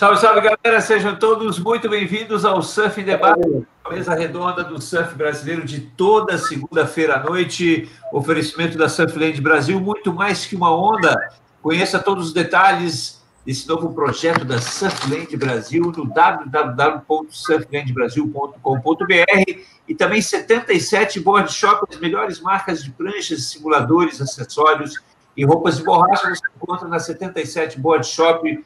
Salve, salve, galera! Sejam todos muito bem-vindos ao Surf Debate, a mesa redonda do surf brasileiro de toda segunda-feira à noite. Oferecimento da Surfland Brasil, muito mais que uma onda. Conheça todos os detalhes desse novo projeto da Surfland Brasil no www.surflandbrasil.com.br e também 77 board shop, as melhores marcas de pranchas, simuladores, acessórios e roupas de borracha você encontra na 77 Board Shop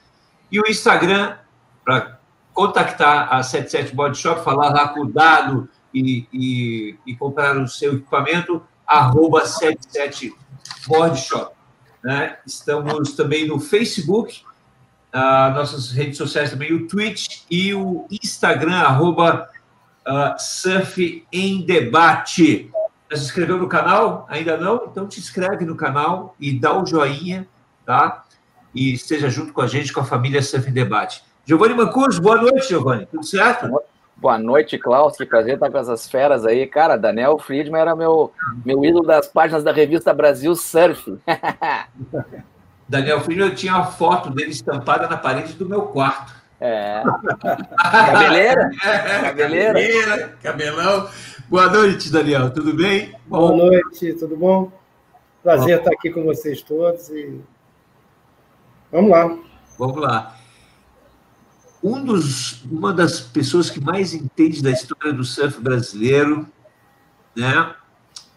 e o Instagram para contactar a 77 Board Shop, falar lá com o dado e, e, e comprar o seu equipamento, arroba 77 Board Shop. Né? Estamos também no Facebook, uh, nossas redes sociais também, o Twitch e o Instagram, arroba uh, Surf em Debate. Já se inscreveu no canal? Ainda não? Então te inscreve no canal e dá o um joinha, tá? E esteja junto com a gente, com a família Surf Debate. Giovanni Mancuso, boa noite, Giovanni. Tudo certo? Boa noite, Klaus. Que prazer estar com essas feras aí. Cara, Daniel Friedman era meu, meu ídolo das páginas da revista Brasil Surf. Daniel Friedman, eu tinha uma foto dele estampada na parede do meu quarto. É. Cabeleira? Cabeleira? Cabeleira, cabelão. Boa noite, Daniel. Tudo bem? Boa bom. noite, tudo bom? Prazer bom. estar aqui com vocês todos e vamos lá. Vamos lá. Um dos, uma das pessoas que mais entende da história do surf brasileiro, né?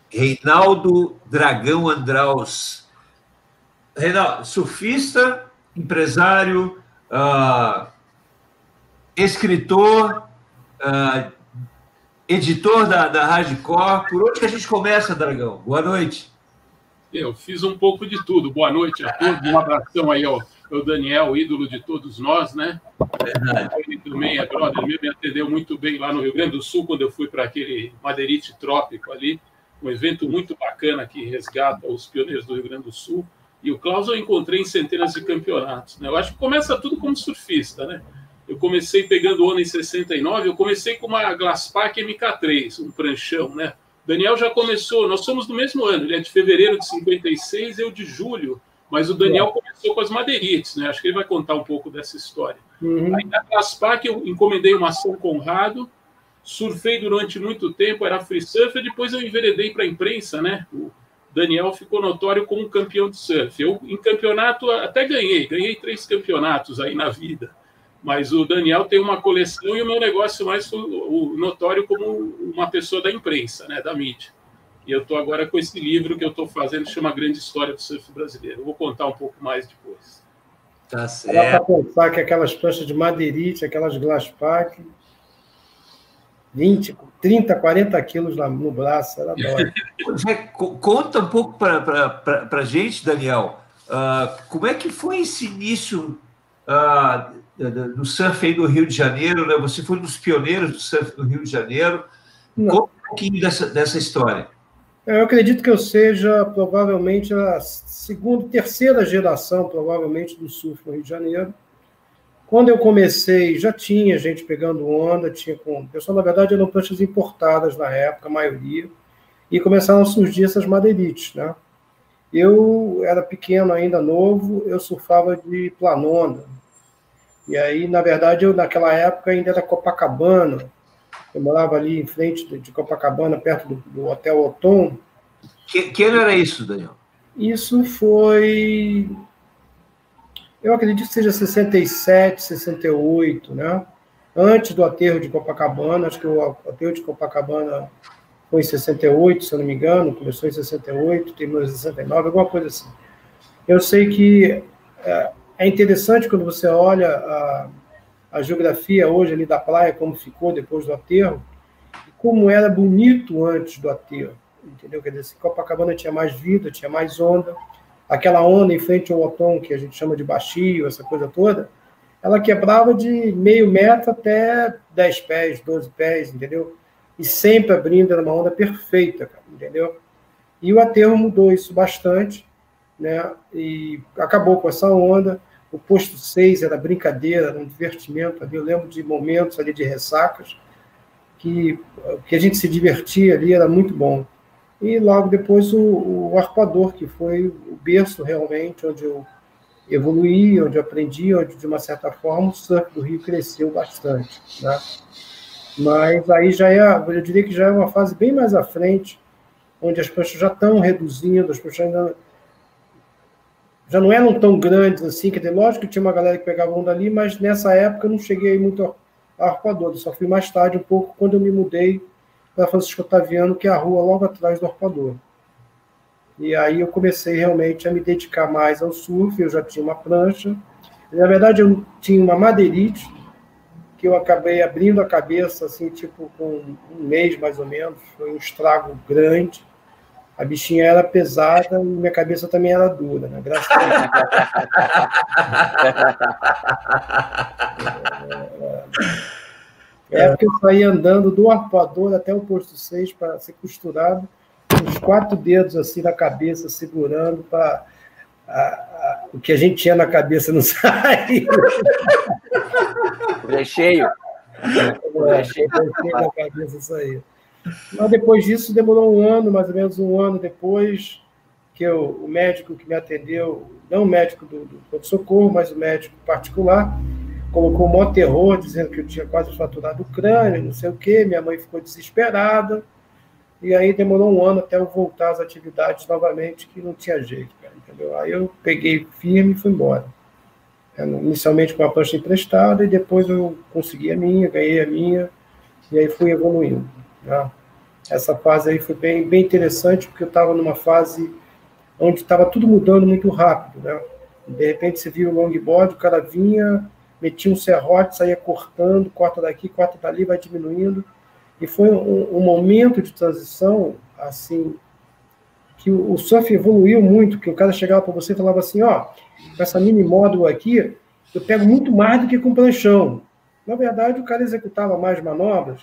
Reinaldo Dragão Andraus. Reinaldo, surfista, empresário, uh, escritor, uh, editor da, da Hardcore. Por onde que a gente começa, Dragão? Boa noite. Eu fiz um pouco de tudo. Boa noite a todos. Um abração aí ao, ao Daniel, ídolo de todos nós, né? Ele também é brother, ele me atendeu muito bem lá no Rio Grande do Sul, quando eu fui para aquele Madeirite Trópico ali. Um evento muito bacana que resgata os pioneiros do Rio Grande do Sul. E o Klaus eu encontrei em centenas de campeonatos. Né? Eu acho que começa tudo como surfista, né? Eu comecei pegando onda em 69, eu comecei com uma Glasspack MK3, um pranchão, né? Daniel já começou, nós somos do mesmo ano, ele é de fevereiro de 56, eu de julho, mas o Daniel começou com as madeirites, né? Acho que ele vai contar um pouco dessa história. Uhum. Aí na Glasspack eu encomendei uma ação Conrado, surfei durante muito tempo, era free surfer, depois eu enveredei para a imprensa, né? O Daniel ficou notório como campeão de surf. Eu, em campeonato, até ganhei, ganhei três campeonatos aí na vida mas o Daniel tem uma coleção e o meu negócio mais o, notório como uma pessoa da imprensa, né, da mídia. E eu estou agora com esse livro que eu estou fazendo, que chama Grande História do Surf Brasileiro. Eu vou contar um pouco mais depois. Tá certo. Dá para pensar que aquelas pranchas de madeirite, aquelas glass pack, 20, 30, 40 quilos no braço, era Conta um pouco para a gente, Daniel, uh, como é que foi esse início uh, do surf aí do Rio de Janeiro, né? Você foi um dos pioneiros do surf do Rio de Janeiro. Não. Conta um pouquinho dessa, dessa história. Eu acredito que eu seja provavelmente a segunda, terceira geração, provavelmente, do surf no Rio de Janeiro. Quando eu comecei, já tinha gente pegando onda, tinha com. Pessoal, na verdade, eram pranchas importadas na época, a maioria, e começaram a surgir essas madeirites, né? Eu era pequeno ainda, novo, eu surfava de planona, e aí, na verdade, eu naquela época ainda era Copacabana. Eu morava ali em frente de Copacabana, perto do, do Hotel Otom. Que, que ano era isso, Daniel? Isso foi. Eu acredito que seja 67, 68, né? Antes do aterro de Copacabana, acho que o aterro de Copacabana foi em 68, se eu não me engano, começou em 68, terminou em 69, alguma coisa assim. Eu sei que é, é interessante quando você olha a, a geografia hoje ali da praia, como ficou depois do aterro, como era bonito antes do aterro, entendeu? Quer dizer, Copacabana tinha mais vida, tinha mais onda, aquela onda em frente ao Otom, que a gente chama de baixio, essa coisa toda, ela quebrava de meio metro até 10 pés, 12 pés, entendeu? E sempre abrindo, era uma onda perfeita, entendeu? E o aterro mudou isso bastante, né? E acabou com essa onda. O posto 6 era brincadeira, era um divertimento ali. Eu lembro de momentos ali de ressacas que, que a gente se divertia ali, era muito bom. E logo depois o, o arpador, que foi o berço realmente, onde eu evoluí, onde aprendi, onde, de uma certa forma, o surf do Rio cresceu bastante. Né? Mas aí já é, eu diria que já é uma fase bem mais à frente, onde as pranchas já estão reduzindo, as pranchas ainda já não eram tão grandes assim, dizer, lógico que tinha uma galera que pegava onda ali, mas nessa época eu não cheguei muito a arpoador, só fui mais tarde um pouco quando eu me mudei para Francisco Otaviano, que é a rua logo atrás do arpoador. E aí eu comecei realmente a me dedicar mais ao surf, eu já tinha uma prancha. Na verdade, eu tinha uma madeirite, que eu acabei abrindo a cabeça, assim, tipo, com um mês mais ou menos. Foi um estrago grande. A bichinha era pesada e minha cabeça também era dura, né? Graças a Deus. É, é porque eu saí andando do arpoador até o posto 6 para ser costurado os quatro dedos assim na cabeça, segurando para o que a gente tinha na cabeça não sair. É cheio. É, cheio na cabeça sair. Mas depois disso, demorou um ano, mais ou menos um ano depois, que eu, o médico que me atendeu, não o médico do, do socorro, mas o médico particular, colocou um maior terror, dizendo que eu tinha quase fraturado o crânio, não sei o quê. Minha mãe ficou desesperada. E aí demorou um ano até eu voltar às atividades novamente, que não tinha jeito, cara, entendeu? Aí eu peguei firme e fui embora. É, inicialmente com a prancha emprestada, e depois eu consegui a minha, ganhei a minha, e aí fui evoluindo. Né? Essa fase aí foi bem, bem interessante, porque eu estava numa fase onde estava tudo mudando muito rápido, né? De repente você viu o longboard, o cara vinha, metia um serrote, saía cortando, corta daqui, corta dali, vai diminuindo. E foi um, um momento de transição, assim, que o, o surf evoluiu muito, que o cara chegava para você e falava assim, ó, com essa mini módulo aqui, eu pego muito mais do que com planchão. Na verdade, o cara executava mais manobras,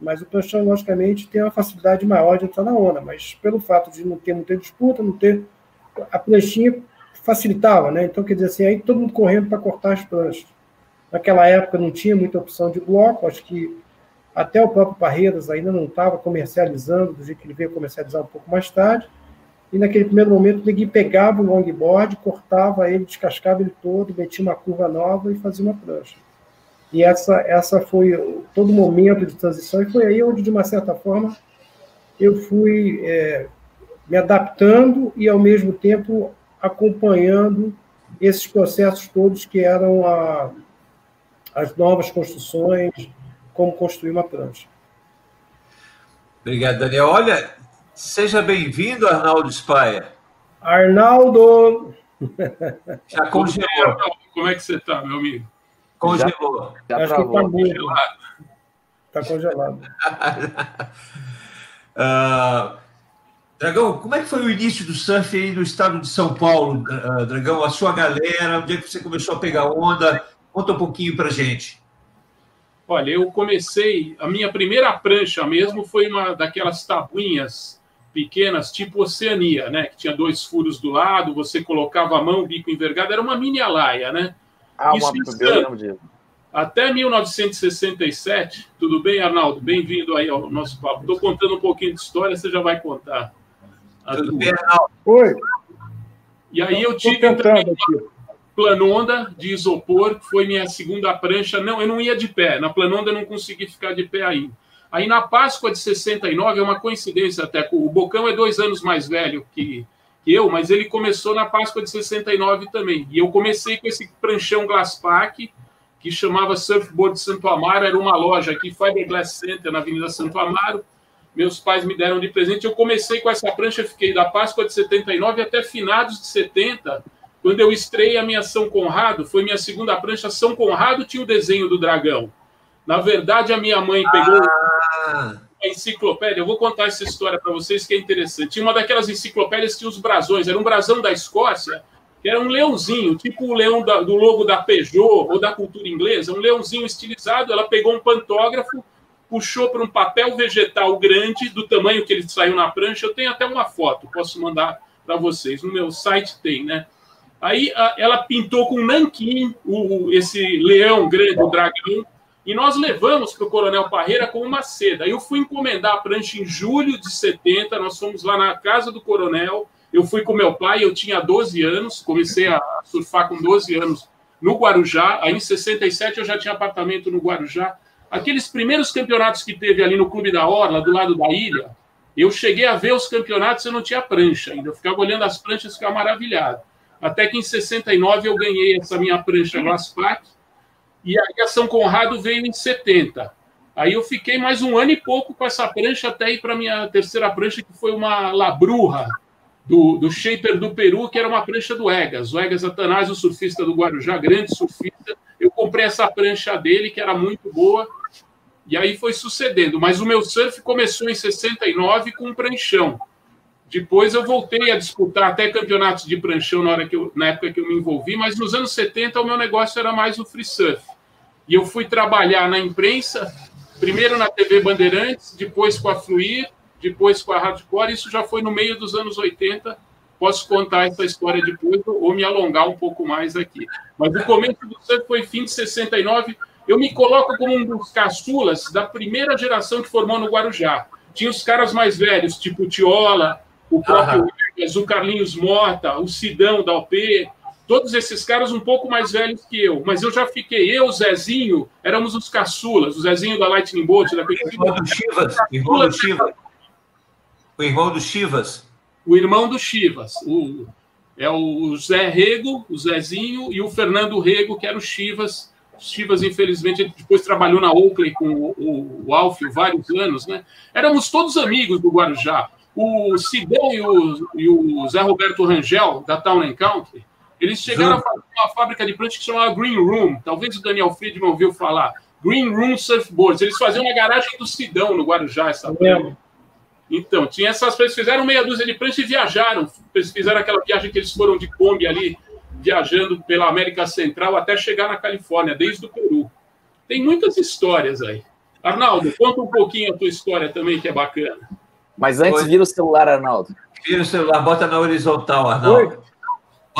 mas o planchão, logicamente, tem uma facilidade maior de entrar na onda, mas pelo fato de não ter muita disputa, não ter... A planchinha facilitava, né? Então, quer dizer assim, aí todo mundo correndo para cortar as planchas. Naquela época não tinha muita opção de bloco, acho que até o próprio Parreiras ainda não estava comercializando, do jeito que ele veio comercializar um pouco mais tarde. E naquele primeiro momento, ninguém pegava o longboard, cortava ele, descascava ele todo, metia uma curva nova e fazia uma prancha. E essa, essa foi todo o momento de transição, e foi aí onde, de uma certa forma, eu fui é, me adaptando e, ao mesmo tempo, acompanhando esses processos todos que eram a, as novas construções, como construir uma prancha. Obrigado, Daniel. Olha, seja bem-vindo, Arnaldo Spaia. Arnaldo! Já congelou. Como é que você está, meu amigo? Congelou. Já, já Acho que está congelado. Está congelado. uh, Dragão, como é que foi o início do surf aí no estado de São Paulo, uh, Dragão? A sua galera, onde é que você começou a pegar onda? Conta um pouquinho para gente. Olha, eu comecei, a minha primeira prancha mesmo foi uma daquelas tabuinhas pequenas, tipo Oceania, né? Que tinha dois furos do lado, você colocava a mão, bico envergado, era uma mini alaia, né? Ah, Isso uma Até 1967, tudo bem, Arnaldo? Bem-vindo aí ao nosso papo. Estou contando um pouquinho de história, você já vai contar. Tudo bem, Arnaldo? Oi. E aí eu tive também, planonda de isopor, foi minha segunda prancha. Não, eu não ia de pé. Na planonda eu não consegui ficar de pé aí. Aí na Páscoa de 69, é uma coincidência até, o Bocão é dois anos mais velho que, que eu, mas ele começou na Páscoa de 69 também. E eu comecei com esse pranchão Glasspack, que chamava Surfboard Santo Amaro, era uma loja aqui, Fiberglass Center, na Avenida Santo Amaro. Meus pais me deram de presente. Eu comecei com essa prancha, fiquei da Páscoa de 79 até finados de 70 quando eu estrei a minha São Conrado, foi minha segunda prancha. São Conrado tinha o desenho do dragão. Na verdade, a minha mãe pegou ah. A enciclopédia. Eu vou contar essa história para vocês que é interessante. Tinha uma daquelas enciclopédias que tinha os brasões. Era um brasão da Escócia, que era um leãozinho, tipo o leão da, do logo da Peugeot ou da cultura inglesa. Um leãozinho estilizado. Ela pegou um pantógrafo, puxou para um papel vegetal grande, do tamanho que ele saiu na prancha. Eu tenho até uma foto, posso mandar para vocês. No meu site tem, né? Aí ela pintou com nanquim o, esse leão grande, o dragão, e nós levamos para o Coronel Parreira com uma seda. Eu fui encomendar a prancha em julho de 70, nós fomos lá na casa do Coronel, Eu fui com meu pai, eu tinha 12 anos, comecei a surfar com 12 anos no Guarujá. Aí em 67 eu já tinha apartamento no Guarujá. Aqueles primeiros campeonatos que teve ali no Clube da Orla, do lado da ilha, eu cheguei a ver os campeonatos, eu não tinha prancha ainda. Eu ficava olhando as pranchas e ficava maravilhado. Até que em 69 eu ganhei essa minha prancha Glasspack. E aí a São Conrado veio em 70. Aí eu fiquei mais um ano e pouco com essa prancha até ir para minha terceira prancha, que foi uma Labruja, do, do Shaper do Peru, que era uma prancha do Egas. O Egas Atanásio, surfista do Guarujá, grande surfista. Eu comprei essa prancha dele, que era muito boa. E aí foi sucedendo. Mas o meu surf começou em 69 com um pranchão. Depois eu voltei a disputar até campeonatos de pranchão na, hora que eu, na época que eu me envolvi, mas nos anos 70 o meu negócio era mais o free surf. E eu fui trabalhar na imprensa, primeiro na TV Bandeirantes, depois com a Fluir, depois com a Hardcore, isso já foi no meio dos anos 80. Posso contar essa história depois ou me alongar um pouco mais aqui. Mas o começo do surf foi fim de 69. Eu me coloco como um dos caçulas da primeira geração que formou no Guarujá. Tinha os caras mais velhos, tipo o Tiola, o próprio Lucas, o Carlinhos Mota, o Sidão da OP, todos esses caras um pouco mais velhos que eu, mas eu já fiquei, eu, o Zezinho, éramos os caçulas, o Zezinho da Lightning Bolt, da irmão do Chivas, irmão do Chivas. O irmão do Chivas. O irmão do Chivas, o, é o Zé Rego, o Zezinho, e o Fernando Rego, que era o Chivas. O Chivas, infelizmente, depois trabalhou na Oakley com o, o, o Alfio vários anos, né? Éramos todos amigos do Guarujá. O Sidão e o, e o Zé Roberto Rangel, da Town and Country, eles chegaram a fazer uma fábrica de prancha que se chamava Green Room. Talvez o Daniel Friedman ouviu falar. Green Room Surfboards. Eles faziam na garagem do Sidão, no Guarujá, essa. Então, tinha essas eles fizeram meia dúzia de prancha e viajaram. Eles fizeram aquela viagem que eles foram de Kombi ali, viajando pela América Central até chegar na Califórnia, desde o Peru. Tem muitas histórias aí. Arnaldo, conta um pouquinho a tua história também, que é bacana. Mas antes, vira o celular, Arnaldo. Vira o celular, bota na horizontal, Arnaldo. Oi?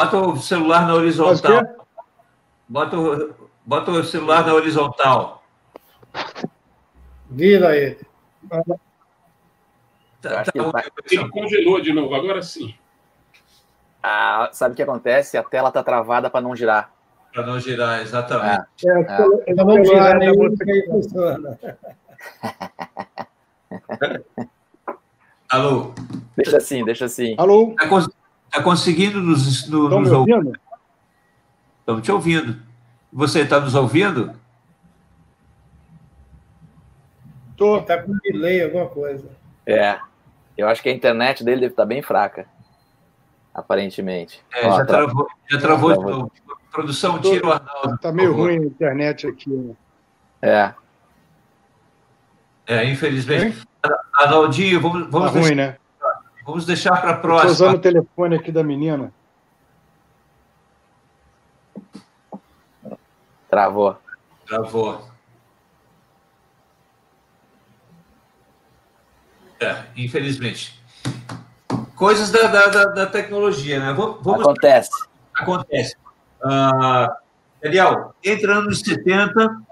Bota o celular na horizontal. Bota o, bota o celular na horizontal. Vira ele. Tá, tá, tá... Ele congelou de novo, agora sim. Ah, sabe o que acontece? A tela está travada para não girar. Para não girar, exatamente. É, é, é. não girar, nem aí funciona. Alô? Deixa assim, deixa assim. Alô? Está Tá conseguindo nos, no, nos ouvindo? Estamos te ouvindo. Você está nos ouvindo? Estou. Está com delay, alguma coisa. É. Eu acho que a internet dele deve estar tá bem fraca. Aparentemente. É, Ó, já, tra... travou, já travou, de novo. Produção, tira o Arnaldo. Está meio ruim a internet aqui. Né? É. É, infelizmente. Arnaldinho, vamos. vamos tá ruim, né? Vamos deixar para a próxima. Estou usando o telefone aqui da menina. Travou. Travou. É, infelizmente. Coisas da, da, da, da tecnologia, né? Vamos, acontece. Acontece. Uh, Daniel, entra anos 70,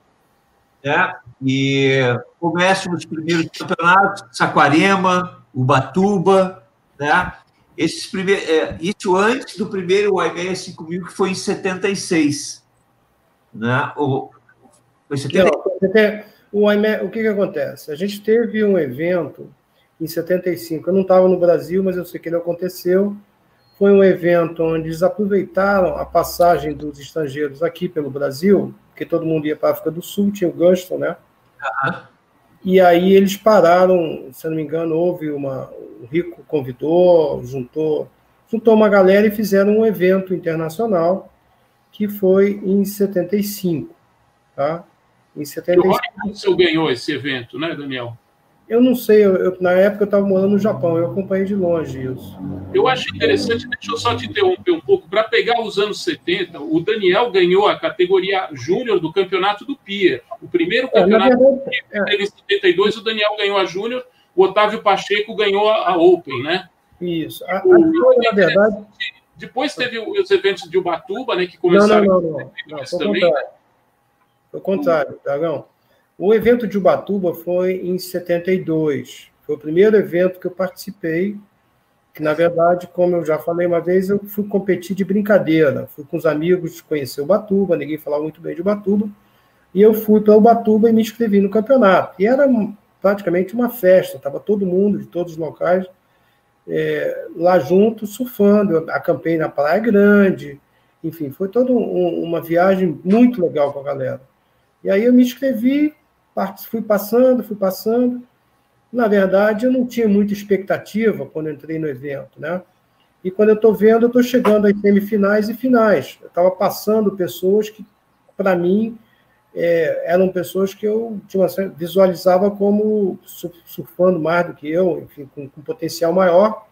né? e começam os primeiros campeonatos, Saquarema, Ubatuba, né? Esses é, isso antes do primeiro YBR 5000, que foi em 76. Né? O, foi 70... Não, o, IME, o que, que acontece? A gente teve um evento em 75. Eu não estava no Brasil, mas eu sei que ele aconteceu. Foi um evento onde eles aproveitaram a passagem dos estrangeiros aqui pelo Brasil, porque todo mundo ia para a África do Sul, tinha o Gunston, né? Uhum. E aí eles pararam, se não me engano, houve uma. O Rico convidou, juntou, juntou uma galera e fizeram um evento internacional que foi em 75. Tá? Em 75. E o Robson ganhou esse evento, né, Daniel? Eu não sei, eu, eu, na época eu estava morando no Japão, eu acompanhei de longe isso. Eu acho interessante, deixa eu só te interromper um pouco, para pegar os anos 70, o Daniel ganhou a categoria júnior do campeonato do PIA. O primeiro é, campeonato é, do PIA é. teve em 72, o Daniel ganhou a júnior, o Otávio Pacheco ganhou a, a Open, né? Isso. A, o, a, na verdade... Depois teve os eventos de Ubatuba, né, que começaram não, não, não, não. não também. Contrário. Foi o contrário, Dragão. O evento de Ubatuba foi em 72. Foi o primeiro evento que eu participei. que na verdade, como eu já falei uma vez, eu fui competir de brincadeira. Fui com os amigos conhecer o Batuba, ninguém falava muito bem de Batuba, e eu fui para o Batuba e me inscrevi no campeonato. E era praticamente uma festa, estava todo mundo de todos os locais é, lá junto, surfando. Eu acampei na Praia Grande, enfim, foi toda um, uma viagem muito legal com a galera. E aí eu me inscrevi, fui passando, fui passando. Na verdade, eu não tinha muita expectativa quando entrei no evento, né? E quando eu estou vendo, eu estou chegando às semifinais e finais. Eu estava passando pessoas que, para mim, é, eram pessoas que eu tinha, visualizava como surfando mais do que eu, enfim, com, com potencial maior.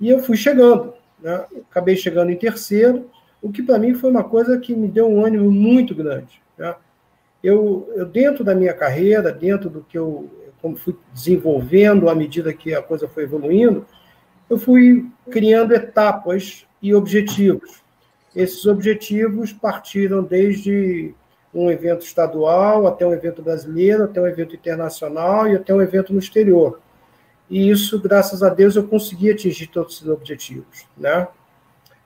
E eu fui chegando. Né? Acabei chegando em terceiro, o que para mim foi uma coisa que me deu um ânimo muito grande. Né? Eu, eu, dentro da minha carreira, dentro do que eu como fui desenvolvendo à medida que a coisa foi evoluindo, eu fui criando etapas e objetivos. Esses objetivos partiram desde um evento estadual até um evento brasileiro, até um evento internacional e até um evento no exterior. E isso, graças a Deus, eu consegui atingir todos esses objetivos, né?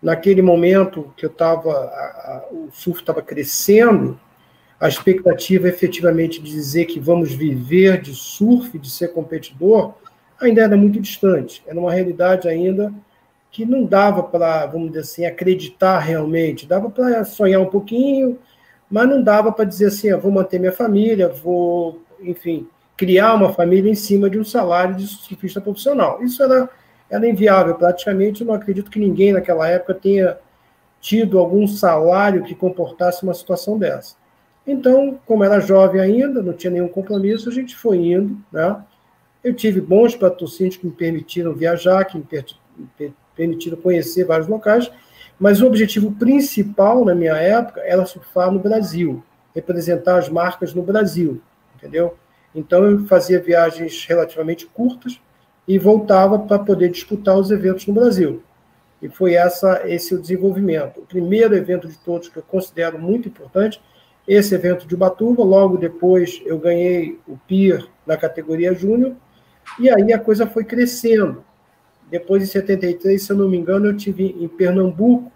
Naquele momento que eu estava, o surf estava crescendo, a expectativa efetivamente de dizer que vamos viver de surf, de ser competidor, ainda era muito distante. Era uma realidade ainda que não dava para, vamos dizer assim, acreditar realmente. Dava para sonhar um pouquinho, mas não dava para dizer assim, ah, vou manter minha família, vou, enfim, criar uma família em cima de um salário de surfista profissional. Isso era, era inviável, praticamente. Eu não acredito que ninguém naquela época tenha tido algum salário que comportasse uma situação dessa. Então, como era jovem ainda, não tinha nenhum compromisso, a gente foi indo, né? Eu tive bons patrocínios que me permitiram viajar, que me permitiram conhecer vários locais, mas o objetivo principal na minha época era surfar no Brasil, representar as marcas no Brasil, entendeu? Então eu fazia viagens relativamente curtas e voltava para poder disputar os eventos no Brasil. E foi essa esse o desenvolvimento. O primeiro evento de todos que eu considero muito importante esse evento de Ubatuba. Logo depois eu ganhei o PIR na categoria Júnior, e aí a coisa foi crescendo. Depois, em 73, se eu não me engano, eu tive em Pernambuco,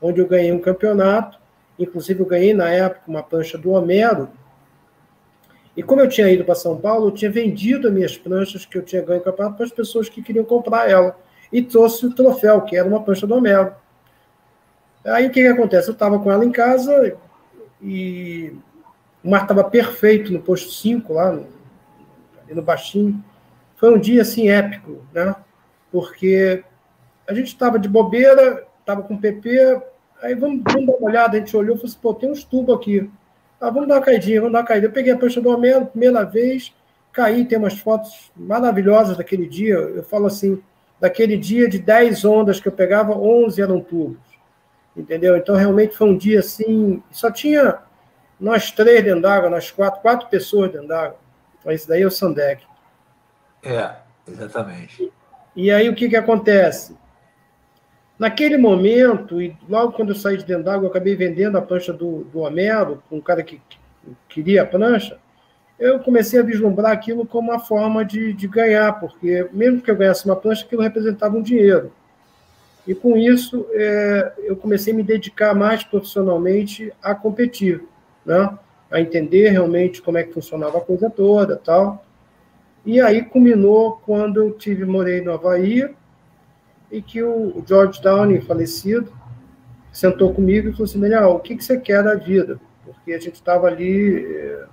onde eu ganhei um campeonato. Inclusive, eu ganhei na época uma prancha do Homero. E como eu tinha ido para São Paulo, eu tinha vendido as minhas pranchas que eu tinha ganho campeonato para as pessoas que queriam comprar ela. E trouxe o troféu, que era uma prancha do Homero. Aí o que, que acontece? Eu estava com ela em casa, e o mar estava perfeito no posto 5, lá no, no Baixinho. Foi um dia, assim, épico, né? Porque a gente estava de bobeira, estava com PP, aí vamos, vamos, dar uma olhada, a gente olhou e falou assim, pô, tem uns tubos aqui. Ah, vamos dar uma caidinha, vamos dar uma caída. Eu peguei a prancha do Homero, primeira vez, caí, tem umas fotos maravilhosas daquele dia. Eu falo assim, daquele dia de 10 ondas que eu pegava, 11 eram tubos entendeu? Então, realmente foi um dia assim, só tinha nós três dentro d'água, nós quatro, quatro pessoas dentro d'água. Então, isso daí é o Sandec. É, exatamente. E aí, o que que acontece? Naquele momento, e logo quando eu saí de dentro d'água, eu acabei vendendo a prancha do, do Homero, com um cara que, que queria a prancha, eu comecei a vislumbrar aquilo como uma forma de, de ganhar, porque mesmo que eu ganhasse uma prancha, aquilo representava um dinheiro. E com isso, é, eu comecei a me dedicar mais profissionalmente a competir, né? a entender realmente como é que funcionava a coisa toda tal. E aí culminou quando eu tive, morei no Havaí, e que o George Downey, falecido, sentou comigo e falou assim, Daniel, o que, que você quer da vida? Porque a gente estava ali é,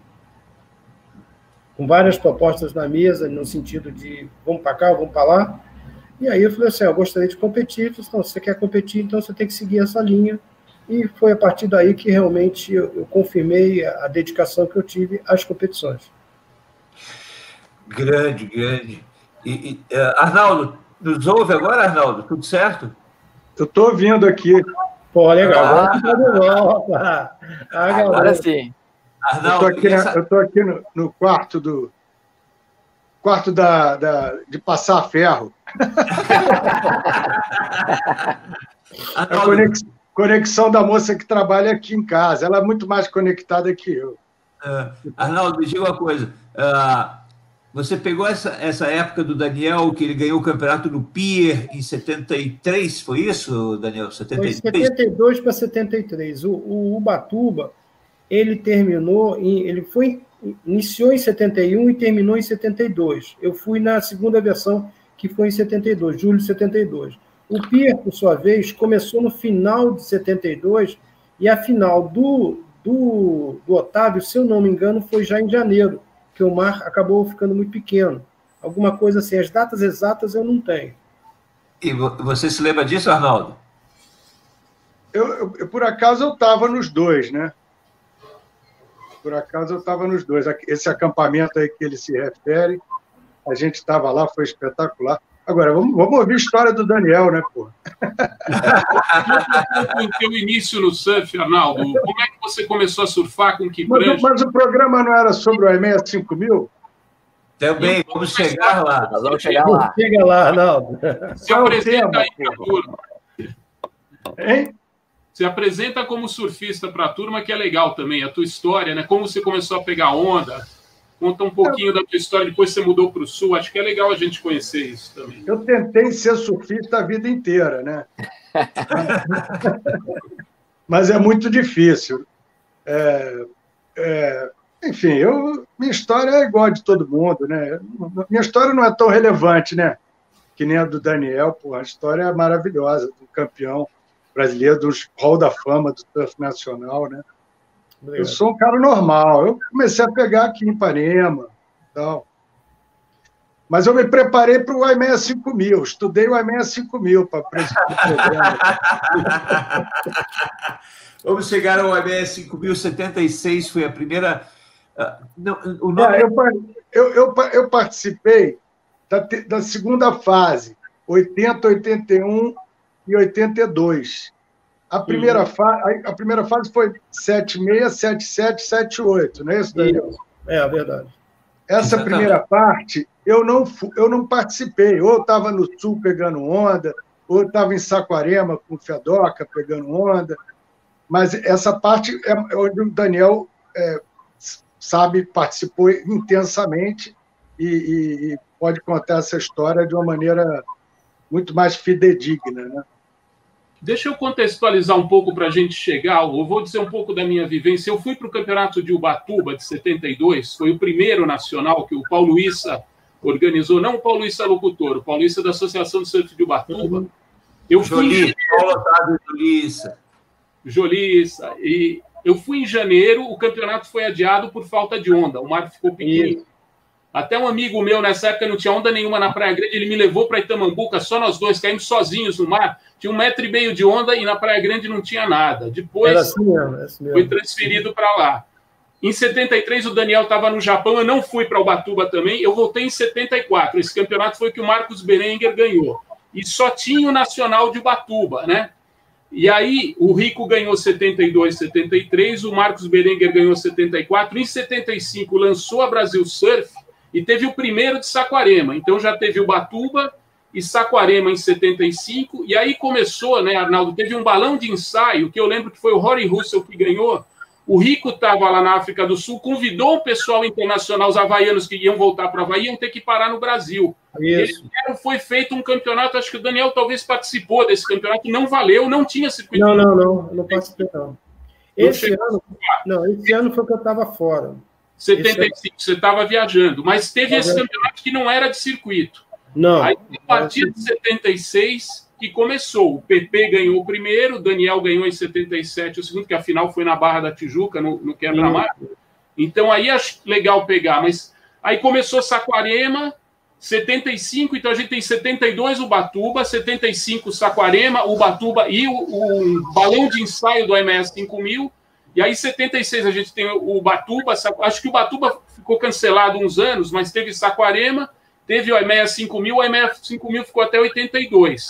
com várias propostas na mesa, no sentido de vamos para cá, vamos para lá, e aí eu falei assim, eu gostaria de competir. Falei, então, se você quer competir, então você tem que seguir essa linha. E foi a partir daí que realmente eu, eu confirmei a, a dedicação que eu tive às competições. Grande, grande. E, e, uh, Arnaldo, nos ouve agora, Arnaldo? Tudo certo? Eu estou ouvindo aqui. Pô, legal. Ah, agora, ah, agora sim. Arnaldo, eu estou aqui, essa... aqui no, no, quarto do quarto da, da, de passar ferro a conexão, conexão, da moça que trabalha aqui em casa. Ela é muito mais conectada que eu. Uh, Arnaldo, me diga uma coisa. Uh, Você pegou essa, essa época do Daniel, que ele ganhou o campeonato no Pier em 73, foi isso, Daniel? 73? Foi 72 para 73. O, o Ubatuba, ele terminou, em, ele foi, iniciou em 71 e terminou em 72. Eu fui na segunda versão, que foi em 72, julho de 72. O Pier, por sua vez, começou no final de 72 e a final do, do, do Otávio, se eu não me engano, foi já em janeiro que o mar acabou ficando muito pequeno. Alguma coisa assim, as datas exatas eu não tenho. E você se lembra disso, Arnaldo? Eu, eu por acaso eu estava nos dois, né? Por acaso eu estava nos dois. Esse acampamento aí que ele se refere, a gente estava lá, foi espetacular. Agora, vamos, vamos ouvir a história do Daniel, né, pô? o teu início no surf, Arnaldo, como é que você começou a surfar, com que mas, mas o programa não era sobre o EMEA 5000? Também, vamos chegar lá. Nós vamos chegar lá. Chega lá, Arnaldo. Se apresenta aí para a turma. Hein? Se apresenta como surfista para a turma, que é legal também, a tua história, né? Como você começou a pegar onda, Conta um pouquinho da tua história, depois você mudou para o Sul. Acho que é legal a gente conhecer isso também. Eu tentei ser surfista a vida inteira, né? Mas é muito difícil. É, é, enfim, eu, minha história é igual a de todo mundo, né? Minha história não é tão relevante, né? Que nem a do Daniel, pô, a história é maravilhosa, do campeão brasileiro, dos Hall da Fama do surf nacional, né? Eu sou um cara normal. Eu comecei a pegar aqui em Ipanema. Então. Mas eu me preparei para o IMEA 5000. Estudei o IMEA 5000 para. Vamos chegar ao IMEA 5076. Foi a primeira. Ah, não, o nome... É, eu, eu, eu, participei da, da segunda fase, 80, 81 e 82. A primeira, uhum. a primeira fase foi 76, 77, 78, não é isso, Daniel? É, a verdade. Essa Exatamente. primeira parte, eu não, eu não participei. Ou estava no Sul pegando onda, ou estava em Saquarema com Fedoca pegando onda. Mas essa parte é onde o Daniel é, sabe, participou intensamente e, e, e pode contar essa história de uma maneira muito mais fidedigna, né? Deixa eu contextualizar um pouco para a gente chegar. Eu vou dizer um pouco da minha vivência. Eu fui para o campeonato de Ubatuba de 72, foi o primeiro nacional que o Paulo Issa organizou, não o Paulo Issa locutor, o Paulo Issa da Associação de Surf de Ubatuba. Eu fui Jolie, em janeiro, Jolissa. Jolissa. E eu fui em janeiro, o campeonato foi adiado por falta de onda, o mar ficou pequeno. Até um amigo meu, nessa época, não tinha onda nenhuma na Praia Grande, ele me levou para Itamambuca, só nós dois, caímos sozinhos no mar. Tinha um metro e meio de onda e na Praia Grande não tinha nada. Depois assim mesmo, assim mesmo. foi transferido para lá. Em 73, o Daniel estava no Japão, eu não fui para Ubatuba também, eu voltei em 74. Esse campeonato foi que o Marcos Berenguer ganhou. E só tinha o Nacional de Ubatuba, né? E aí, o Rico ganhou 72, 73, o Marcos Berenguer ganhou 74. Em 75, lançou a Brasil Surf, e teve o primeiro de Saquarema. Então já teve o Batuba e Saquarema em 75. E aí começou, né, Arnaldo? Teve um balão de ensaio, que eu lembro que foi o Rory Russell que ganhou. O Rico estava lá na África do Sul, convidou o pessoal internacional, os havaianos que iam voltar para a Havaí, iam ter que parar no Brasil. Isso. Ele, foi feito um campeonato, acho que o Daniel talvez participou desse campeonato, não valeu, não tinha circuito. Não, não, não, não participei, não. Esse ano, não, esse ano foi que eu estava fora. 75, você estava viajando, mas teve esse campeonato que não era de circuito. Não. Aí, a partir de 76, que começou. O PP ganhou o primeiro, o Daniel ganhou em 77 o segundo, que a final foi na Barra da Tijuca, no, no Quebra-Mar. Então aí acho legal pegar, mas aí começou Saquarema, 75, então a gente tem 72 o Batuba, 75 Saquarema, o Batuba e o, o balão de ensaio do MS 5000, e aí, em 76, a gente tem o Batuba. Acho que o Batuba ficou cancelado uns anos, mas teve Saquarema, teve o EMEA 5000, o EMEA 5000 ficou até 82.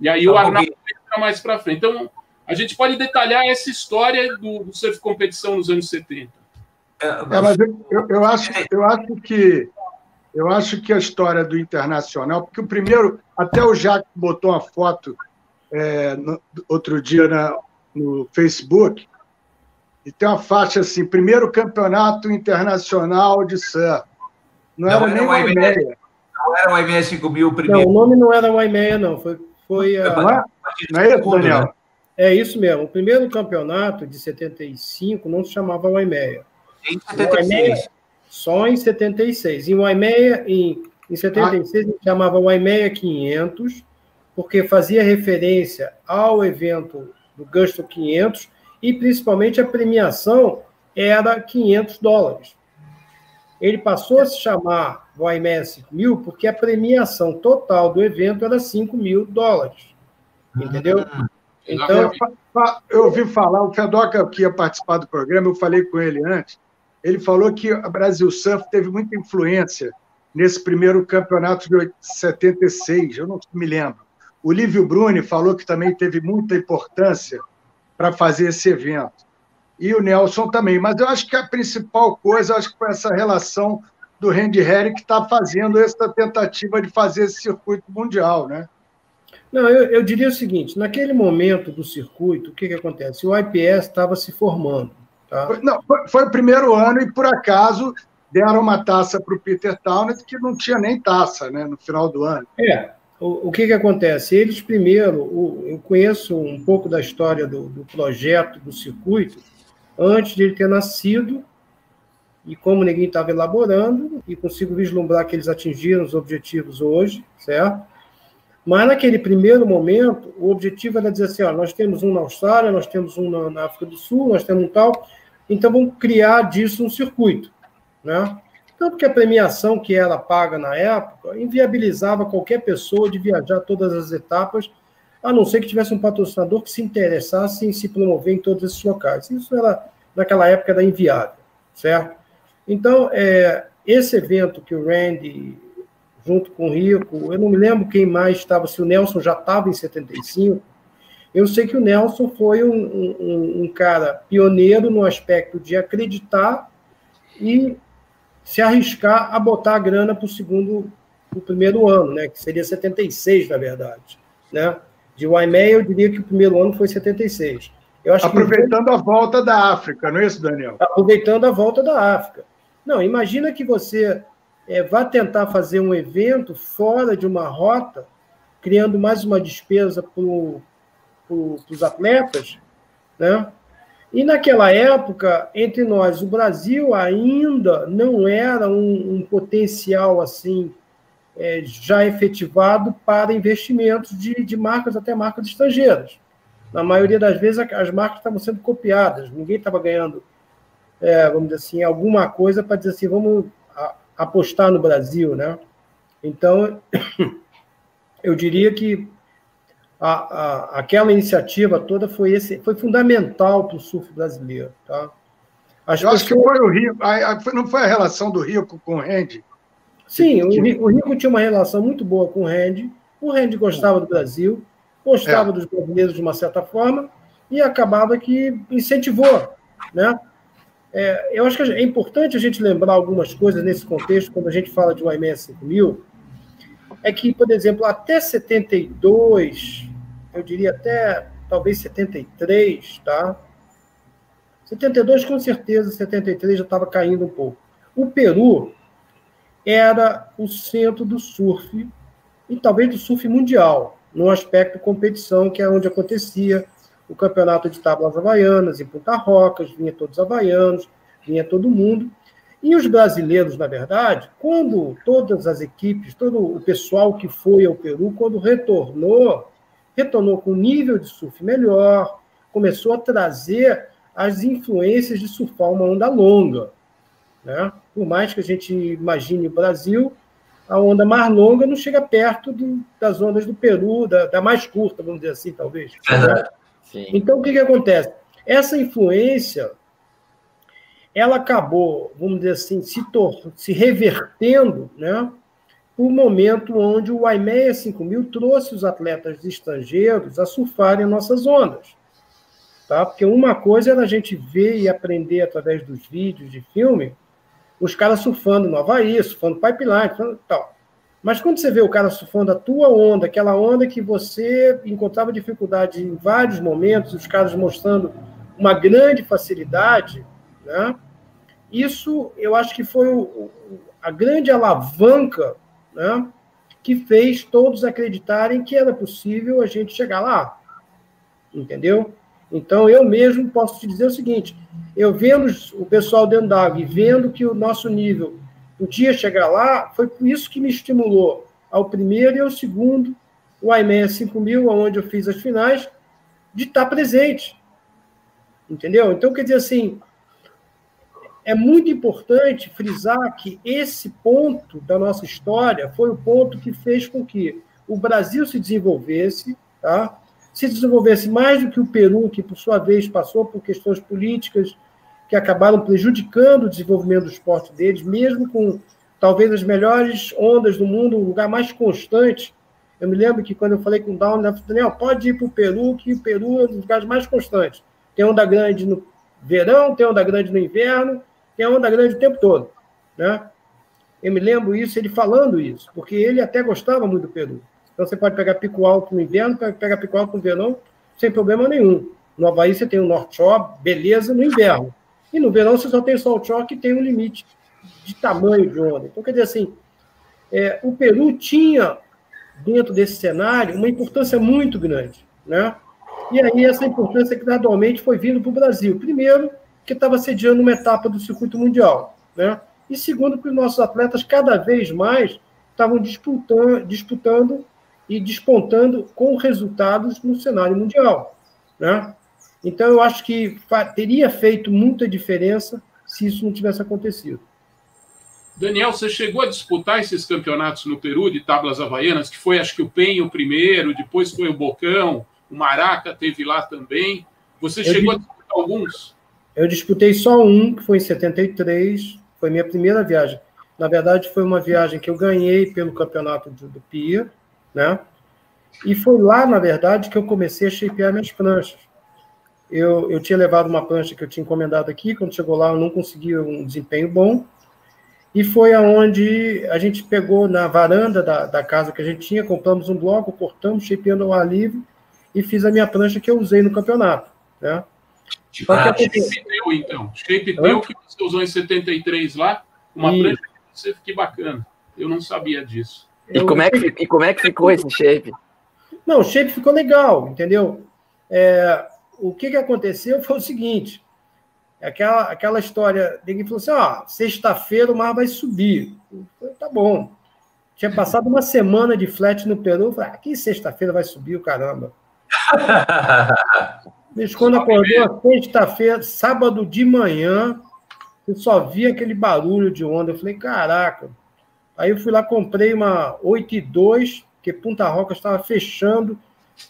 E aí o tá Arnaldo entra mais para frente. Então, a gente pode detalhar essa história do, do surf competição nos anos 70. É, mas eu, eu, eu, acho, eu acho que eu acho que a história do internacional, porque o primeiro, até o Jacques botou uma foto é, no, outro dia na, no Facebook, e tem uma faixa assim: primeiro campeonato internacional de surf. Não, não era, nem o Waimeia. Não era o Waimeia 5000 primeiro. Não, o nome não era Waimeia, não. Foi, foi a... não, é, não é isso, Daniel? Né? É isso mesmo. O primeiro campeonato de 75 não se chamava Waimeia. Em 76. Só em 76. Em Waimeia, em, em 76, ah. chamava Waimeia 500, porque fazia referência ao evento do Gusto 500 e principalmente a premiação era 500 dólares. Ele passou a se chamar Waimeia 5000 porque a premiação total do evento era 5 mil dólares. Entendeu? Hum. Então, eu ouvi falar, o Fedoca que ia participar do programa, eu falei com ele antes, ele falou que a Brasil Surf teve muita influência nesse primeiro campeonato de 76, eu não me lembro. O Lívio Bruni falou que também teve muita importância para fazer esse evento. E o Nelson também. Mas eu acho que a principal coisa, acho que foi essa relação do Randy Harry que está fazendo essa tentativa de fazer esse circuito mundial, né? Não, eu, eu, diria o seguinte: naquele momento do circuito, o que, que acontece? O IPS estava se formando. Tá? Foi, não, foi, foi, o primeiro ano e, por acaso, deram uma taça para o Peter Townend que não tinha nem taça né, no final do ano. É. O, que, que acontece? Eles, primeiro, o, eu conheço um pouco da história do, do projeto do circuito antes de ele ter nascido e como ninguém estava elaborando, e consigo vislumbrar que eles atingiram os objetivos hoje, certo? Mas naquele primeiro momento, o objetivo era dizer assim: ó, nós temos um na Austrália, nós temos um na, na África do Sul, nós temos um tal, então vamos criar disso um circuito. Né? Tanto que a premiação que era paga na época inviabilizava qualquer pessoa de viajar todas as etapas, a não ser que tivesse um patrocinador que se interessasse em se promover em todos esses locais. Isso era, naquela época, era inviável, certo? Então, é, esse evento que o Randy junto com o Rico. Eu não me lembro quem mais estava, se o Nelson já estava em 75. Eu sei que o Nelson foi um, um, um cara pioneiro no aspecto de acreditar e se arriscar a botar a grana para o segundo, o primeiro ano, né? Que seria 76, na verdade, né? De Waimea, eu diria que o primeiro ano foi 76. Eu acho Aproveitando que... a volta da África, não é isso, Daniel? Aproveitando a volta da África. Não, imagina que você é, vá tentar fazer um evento fora de uma rota, criando mais uma despesa para os atletas, né? E naquela época, entre nós, o Brasil ainda não era um, um potencial assim é, já efetivado para investimentos de, de marcas, até marcas estrangeiras. Na maioria das vezes, as marcas estavam sendo copiadas, ninguém estava ganhando, é, vamos dizer assim, alguma coisa para dizer assim, vamos apostar no Brasil, né? Então, eu diria que a, a, aquela iniciativa toda foi, esse, foi fundamental para o surf brasileiro, tá? As eu pessoas... acho que foi o Rio, não foi a relação do Rico com o Randy? Sim, o, o Rico tinha uma relação muito boa com o Randy, o Randy gostava do Brasil, gostava é. dos brasileiros de uma certa forma, e acabava que incentivou, né? É, eu acho que é importante a gente lembrar algumas coisas nesse contexto, quando a gente fala de um IMS 5000, é que, por exemplo, até 72, eu diria até talvez 73, tá? 72 com certeza, 73 já estava caindo um pouco. O Peru era o centro do surf, e talvez do surf mundial, no aspecto competição, que é onde acontecia o campeonato de tábuas havaianas em Punta Rocas, vinha todos havaianos, vinha todo mundo. E os brasileiros, na verdade, quando todas as equipes, todo o pessoal que foi ao Peru, quando retornou, retornou com nível de surf melhor, começou a trazer as influências de surfar uma onda longa. Né? Por mais que a gente imagine o Brasil, a onda mais longa não chega perto do, das ondas do Peru, da, da, mais curta, vamos dizer assim, talvez. Né? Então, o que, que acontece? Essa influência, ela acabou, vamos dizer assim, se, se revertendo, né? o momento onde o IMEA 5000 trouxe os atletas estrangeiros a surfarem nossas ondas. Tá? Porque uma coisa era a gente ver e aprender através dos vídeos de filme, os caras surfando no Havaí, surfando pipeline, surfando tal. Mas quando você vê o cara surfando a tua onda, aquela onda que você encontrava dificuldade em vários momentos, os caras mostrando uma grande facilidade, né? Isso eu acho que foi o, a grande alavanca né, que fez todos acreditarem que era possível a gente chegar lá. Entendeu? Então, eu mesmo posso te dizer o seguinte: eu vendo o pessoal dentro d'água e vendo que o nosso nível podia chegar lá, foi por isso que me estimulou ao primeiro e ao segundo, o IMEA 5000, onde eu fiz as finais, de estar presente. Entendeu? Então, quer dizer assim, é muito importante frisar que esse ponto da nossa história foi o ponto que fez com que o Brasil se desenvolvesse, tá? se desenvolvesse mais do que o Peru, que por sua vez passou por questões políticas que acabaram prejudicando o desenvolvimento do esporte deles, mesmo com talvez as melhores ondas do mundo, o lugar mais constante. Eu me lembro que quando eu falei com o Down, ele Daniel, pode ir para o Peru, que o Peru é um dos lugares mais constantes. Tem onda grande no verão, tem onda grande no inverno, tem onda grande o tempo todo. Né? Eu me lembro isso, ele falando isso, porque ele até gostava muito do Peru. Então você pode pegar pico alto no inverno, pegar pico alto no verão, sem problema nenhum. No Havaí você tem o North Shore, beleza, no inverno. E no verão você só tem o South Shore, que tem um limite de tamanho de onda. Então, quer dizer assim, é, o Peru tinha, dentro desse cenário, uma importância muito grande. Né? E aí essa importância gradualmente foi vindo para o Brasil. Primeiro, que estava sediando uma etapa do circuito mundial. Né? E segundo, que os nossos atletas cada vez mais estavam disputando, disputando e despontando com resultados no cenário mundial. Né? Então, eu acho que teria feito muita diferença se isso não tivesse acontecido. Daniel, você chegou a disputar esses campeonatos no Peru de tablas havaianas, que foi, acho que o Penho primeiro, depois foi o Bocão, o Maraca teve lá também. Você eu chegou a disputar alguns? Eu disputei só um, que foi em 73, foi minha primeira viagem. Na verdade, foi uma viagem que eu ganhei pelo campeonato do, do PIA, né? E foi lá, na verdade, que eu comecei a shapear minhas pranchas. Eu, eu tinha levado uma prancha que eu tinha encomendado aqui, quando chegou lá eu não conseguia um desempenho bom, e foi aonde a gente pegou na varanda da, da casa que a gente tinha, compramos um bloco, cortamos, shapeando ao ar livre, e fiz a minha prancha que eu usei no campeonato, né? Ah, que shape teu, então. Shape teu que você usou em 73 lá, uma e... prancha que você, que bacana. Eu não sabia disso. E, como é que, e como é que ficou esse shape? Não, o shape ficou legal, entendeu? É, o que, que aconteceu foi o seguinte: aquela, aquela história, ninguém falou assim: ó, sexta-feira o mar vai subir. Falei, tá bom. Tinha passado uma semana de flat no Peru, falei, ah, que sexta-feira vai subir o caramba. Mas quando acordou, sexta-feira, sábado de manhã, eu só via aquele barulho de onda. Eu falei, caraca, Aí eu fui lá, comprei uma 8 e 2, que Punta Roca estava fechando,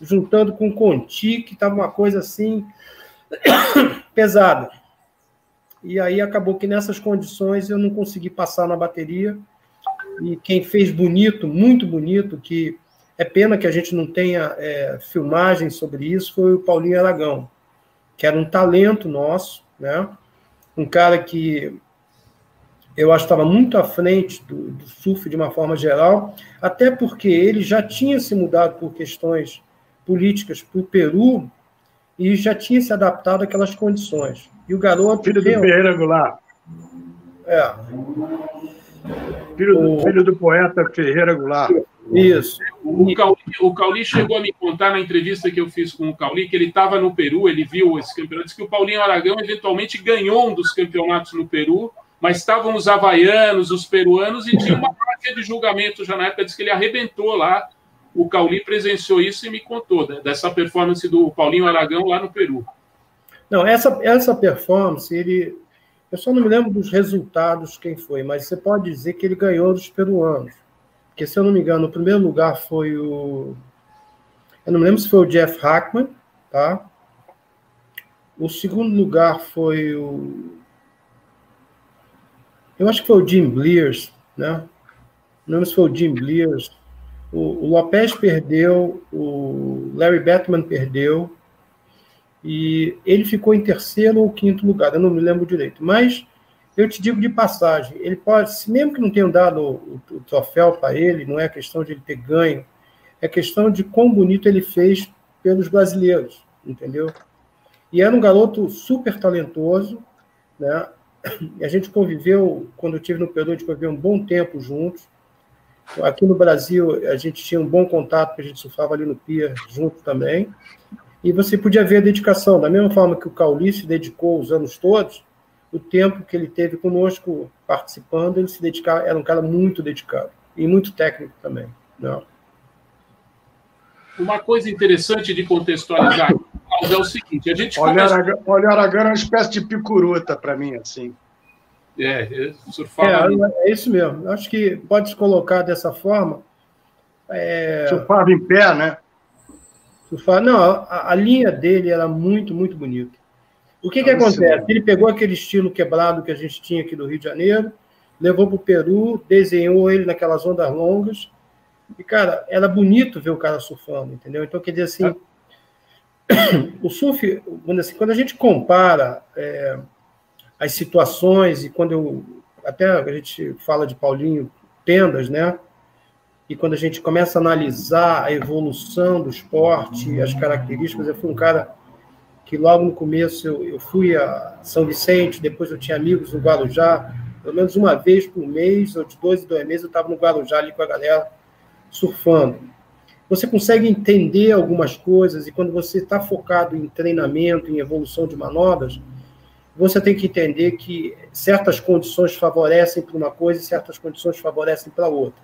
juntando com Conti, que estava uma coisa assim pesada. E aí acabou que nessas condições eu não consegui passar na bateria. E quem fez bonito, muito bonito, que é pena que a gente não tenha é, filmagens sobre isso, foi o Paulinho Aragão, que era um talento nosso, né? Um cara que eu acho que estava muito à frente do, do, surf de uma forma geral, até porque ele já tinha se mudado por questões políticas para o Peru e já tinha se adaptado àquelas condições. E o garoto. Filho do Ferreira Goulart. É. Filho do, o... filho do poeta Ferreira Goulart. Isso. O Cauli, o Cauli chegou a me contar na entrevista que eu fiz com o Cauli que ele estava no Peru, ele viu esse campeonato, disse que o Paulinho Aragão eventualmente ganhou um dos campeonatos no Peru mas estavam os havaianos, os peruanos, e tinha uma parte de julgamento já na época, disse que ele arrebentou lá. O Cauli presenciou isso e me contou dessa performance do Paulinho Aragão lá no Peru. Não, essa, essa performance, ele. Eu só não me lembro dos resultados quem foi, mas você pode dizer que ele ganhou dos peruanos. Porque, se eu não me engano, o primeiro lugar foi o. Eu não me lembro se foi o Jeff Hackman, tá? O segundo lugar foi o eu acho que foi o Jim Blears, né? Não lembro se foi o Jim Blears. O, o Lopes perdeu, o Larry Batman perdeu, e ele ficou em terceiro ou quinto lugar, eu não me lembro direito. Mas eu te digo de passagem, ele pode, mesmo que não tenham dado o, o, troféu para ele, não é questão de ele ter ganho, é questão de quão bonito ele fez pelos brasileiros, entendeu? E era um garoto super talentoso, né? a gente conviveu, quando eu estive no Peru, a gente conviveu um bom tempo juntos. Aqui no Brasil, a gente tinha um bom contato, porque a gente surfava ali no Pier junto também. E você podia ver a dedicação, da mesma forma que o Caulice dedicou os anos todos, o tempo que ele teve conosco participando, ele se dedicava, era um cara muito dedicado e muito técnico também. Não. Né? Uma coisa interessante de contextualizar é o seguinte: a gente. Olha, começa... Olha Aragão é uma espécie de picuruta para mim, assim. É, é. É, é isso mesmo. Acho que pode se colocar dessa forma. É... Surfava em pé, né? Surfava, não, a, a, linha dele era muito, muito bonita. O que, que acontece? Ele pegou aquele estilo quebrado que a gente tinha aqui do Rio de Janeiro, levou para o Peru, desenhou ele naquelas ondas longas. E, cara, era bonito ver o cara surfando, entendeu? Então, quer dizer assim, o surf, assim, quando a gente compara é, as situações, e quando eu. Até a gente fala de Paulinho Tendas, né? E quando a gente começa a analisar a evolução do esporte, as características, eu fui um cara que logo no começo eu, eu fui a São Vicente, depois eu tinha amigos no Guarujá, pelo menos uma vez por mês, ou de dois em dois meses, eu estava no Guarujá ali com a galera surfando. Você consegue entender algumas coisas, e quando você está focado em treinamento, em evolução de manobras, você tem que entender que certas condições favorecem para uma coisa e certas condições favorecem para outra.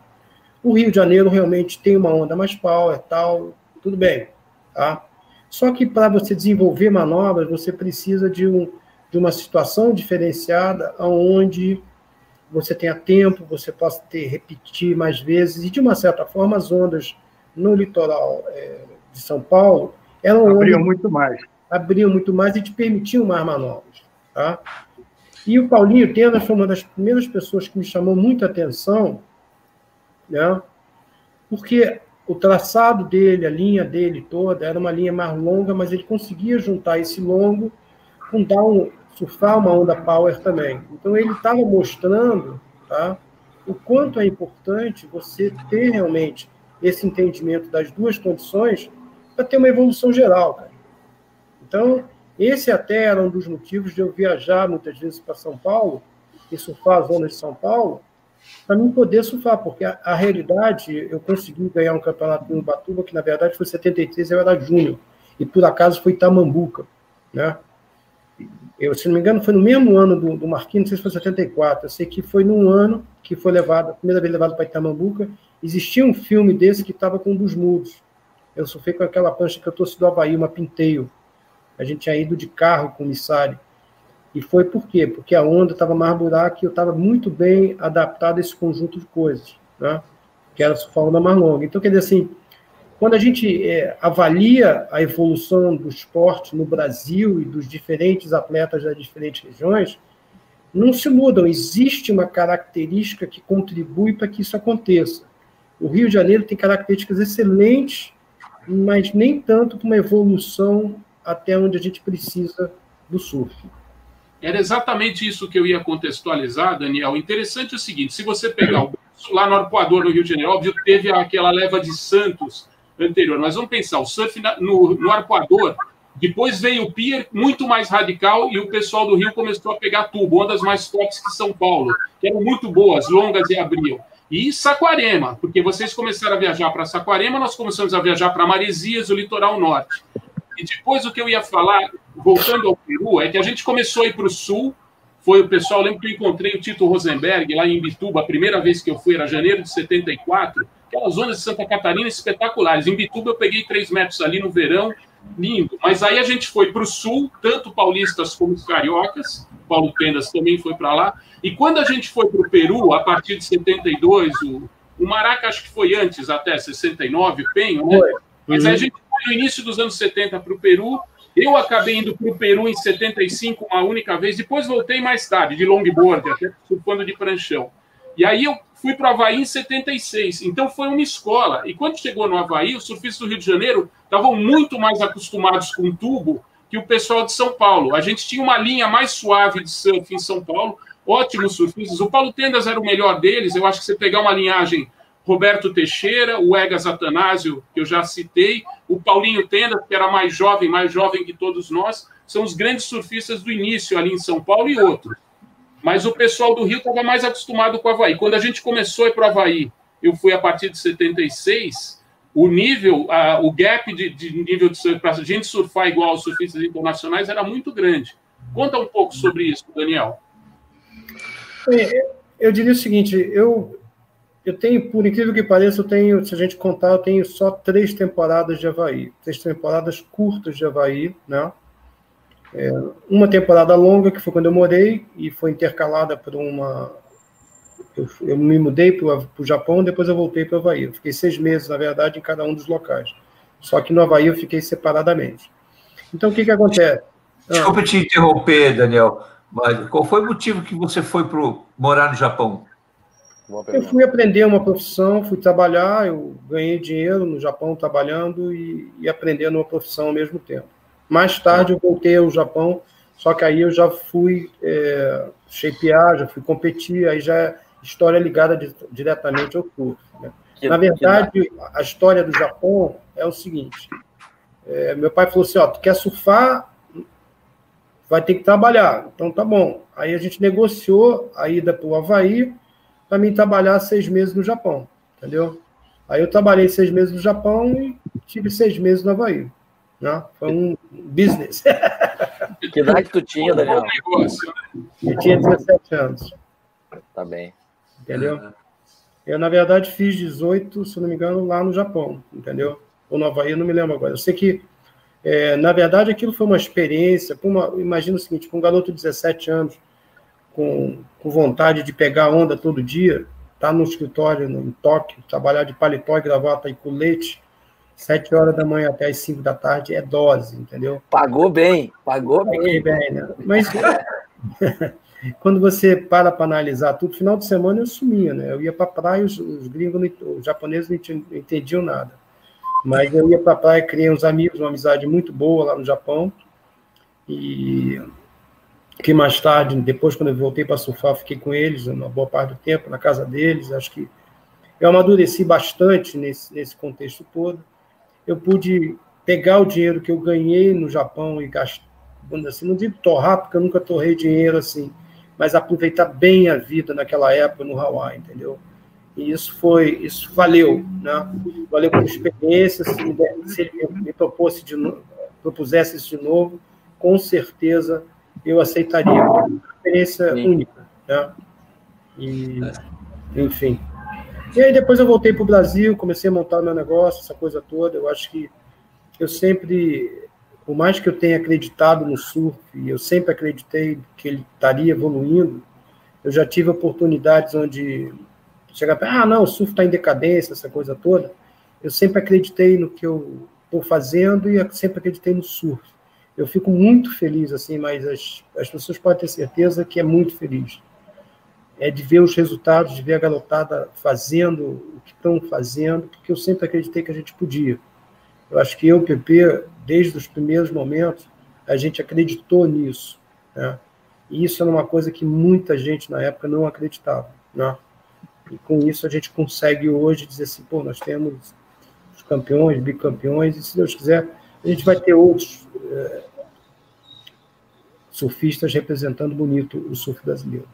O Rio de Janeiro realmente tem uma onda mais power, tal, tudo bem, tá? Só que para você desenvolver manobras, você precisa de, um, de uma situação diferenciada, onde você tenha tempo, você possa ter, repetir mais vezes, e de uma certa forma as ondas no litoral é, de São Paulo eram abriam ondas, muito mais. Abriam muito mais e te permitiam mais manobras. Tá? E o Paulinho Tena foi uma das primeiras pessoas que me chamou muita atenção, né? porque o traçado dele, a linha dele toda, era uma linha mais longa, mas ele conseguia juntar esse longo com dar um, surfar uma onda power também. Então ele estava mostrando tá, o quanto é importante você ter realmente esse entendimento das duas condições para ter uma evolução geral. Cara. Então, esse até era um dos motivos de eu viajar muitas vezes para São Paulo e surfar as zonas de São Paulo, para mim poder surfar, porque a, a, realidade, eu consegui ganhar um campeonato em Ubatuba, que na verdade foi 73, eu era júnior, e por acaso foi Tamambuca, né? Eu, se não me engano, foi no mesmo ano do, do Marquinhos, não sei se foi 74, eu sei que foi num ano que foi levado, a primeira vez levado para Itamambuca, existia um filme desse que estava com um dos mudos. Eu surfei com aquela prancha que eu trouxe do Havaí, uma pinteio, a gente tinha ido de carro com o missário. E foi por quê? Porque a onda estava mais buraca e eu estava muito bem adaptado a esse conjunto de coisas, né? que era a onda mais longa. Então, quer dizer assim, quando a gente é, avalia a evolução do esporte no Brasil e dos diferentes atletas das diferentes regiões, não se mudam, existe uma característica que contribui para que isso aconteça. O Rio de Janeiro tem características excelentes, mas nem tanto para uma evolução até onde a gente precisa do surf. Era exatamente isso que eu ia contextualizar, Daniel. Interessante é o seguinte: se você pegar o, lá no Arpoador, no Rio de Janeiro, óbvio, teve aquela leva de Santos anterior, mas vamos pensar: o surf no, no Arpoador, depois veio o Pier, muito mais radical, e o pessoal do Rio começou a pegar tubo, ondas mais fortes que São Paulo, que eram muito boas, longas e abriam. E Saquarema, porque vocês começaram a viajar para Saquarema, nós começamos a viajar para Maresias, o litoral norte. E depois o que eu ia falar, voltando ao Peru, é que a gente começou a ir para o sul. Foi o pessoal, lembro que eu encontrei o Tito Rosenberg lá em Bituba, a primeira vez que eu fui, era janeiro de 74. Aquelas zonas de Santa Catarina espetaculares. Em Bituba eu peguei três metros ali no verão, lindo. Mas aí a gente foi para o sul, tanto paulistas como cariocas. Paulo Tendas também foi para lá. E quando a gente foi para o Peru, a partir de 72, o, o Maraca acho que foi antes, até 69, o Penho, né? Mas a uhum. gente no início dos anos 70 para o Peru. Eu acabei indo para o Peru em 75 uma única vez, depois voltei mais tarde, de longboard, até surfando de pranchão. E aí eu fui para o Havaí em 76. Então foi uma escola. E quando chegou no Havaí, os surfistas do Rio de Janeiro estavam muito mais acostumados com tubo que o pessoal de São Paulo. A gente tinha uma linha mais suave de surf em São Paulo, ótimos surfistas. O Paulo Tendas era o melhor deles. Eu acho que você pegar uma linhagem Roberto Teixeira, o Egas Atanásio, que eu já citei, o Paulinho Tenda, que era mais jovem, mais jovem que todos nós, são os grandes surfistas do início ali em São Paulo e outros. mas o pessoal do Rio estava mais acostumado com o Havaí. Quando a gente começou a ir para o Havaí, eu fui a partir de 76, o nível, a, o gap de, de nível de para a gente surfar igual aos surfistas internacionais era muito grande. Conta um pouco sobre isso, Daniel. É, eu diria o seguinte, eu, eu tenho, por incrível que pareça, eu tenho, se a gente contar, eu tenho só três temporadas de Havaí, três temporadas curtas de Havaí, né? É, uma temporada longa, que foi quando eu morei, e foi intercalada por uma. Eu, eu me mudei para o Japão, depois eu voltei para o Havaí. Eu fiquei seis meses, na verdade, em cada um dos locais. Só que no Havaí eu fiquei separadamente. Então, o que, que acontece? Desculpa te interromper, Daniel, mas qual foi o motivo que você foi para morar no Japão? Eu fui aprender uma profissão, fui trabalhar, eu ganhei dinheiro no Japão trabalhando e, e aprendendo uma profissão ao mesmo tempo. Mais tarde eu voltei ao Japão, só que aí eu já fui é, shapear, já fui competir, aí já é história ligada de, diretamente ao surf. Né? Na verdade, a história do Japão é o seguinte: é, meu pai falou assim, ó, tu quer surfar, vai ter que trabalhar. Então tá bom. Aí a gente negociou a ida para o Havaí para mim trabalhar seis meses no Japão, entendeu? Aí eu trabalhei seis meses no Japão e tive seis meses no Havaí. Né? Foi um business. Que idade tu tinha, Daniel? Eu tinha 17 anos. Tá bem. Entendeu? Eu, na verdade, fiz 18, se não me engano, lá no Japão, entendeu? Ou no Havaí, eu não me lembro agora. Eu sei que é, na verdade, aquilo foi uma experiência. Uma, imagina o seguinte: um garoto de 17 anos, com, com vontade de pegar onda todo dia, tá no escritório no, em Tóquio, trabalhar de paletó e gravata e colete, sete horas da manhã até as cinco da tarde é dose, entendeu? Pagou bem, pagou bem. bem né? Mas quando você para para analisar tudo, final de semana eu sumia, né? Eu ia para praia, os, os gringos, os japoneses não entendiam nada. Mas eu ia para praia, criei uns amigos, uma amizade muito boa lá no Japão. E que mais tarde, depois, quando eu voltei para surfar, fiquei com eles uma boa parte do tempo, na casa deles. Acho que eu amadureci bastante nesse, nesse contexto todo. Eu pude pegar o dinheiro que eu ganhei no Japão e gastar, assim, não digo torrar, porque eu nunca torrei dinheiro assim, mas aproveitar bem a vida naquela época no Hawaii, entendeu? E isso foi, isso valeu, né? Valeu por experiência. Se, ele me propusesse de, propusesse isso de novo, com certeza eu aceitaria. Uma experiência Sim. única, né? E, enfim. E aí depois eu voltei para o Brasil, comecei a montar meu negócio, essa coisa toda. Eu acho que eu sempre, por mais que eu tenha acreditado no surf, eu sempre acreditei que ele estaria evoluindo, eu já tive oportunidades onde chegar para, ah, não, o surf está em decadência, essa coisa toda. Eu sempre acreditei no que eu estou fazendo e sempre acreditei no surf. Eu fico muito feliz, assim, mas as, as pessoas podem ter certeza que é muito feliz. É de ver os resultados, de ver a garotada fazendo o que estão fazendo, porque eu sempre acreditei que a gente podia. Eu acho que eu, PP, desde os primeiros momentos, a gente acreditou nisso. Né? E isso era uma coisa que muita gente na época não acreditava. Né? E com isso a gente consegue hoje dizer assim, pô, nós temos os campeões, bicampeões, e se Deus quiser, a gente vai ter outros é, surfistas representando bonito o surf brasileiro.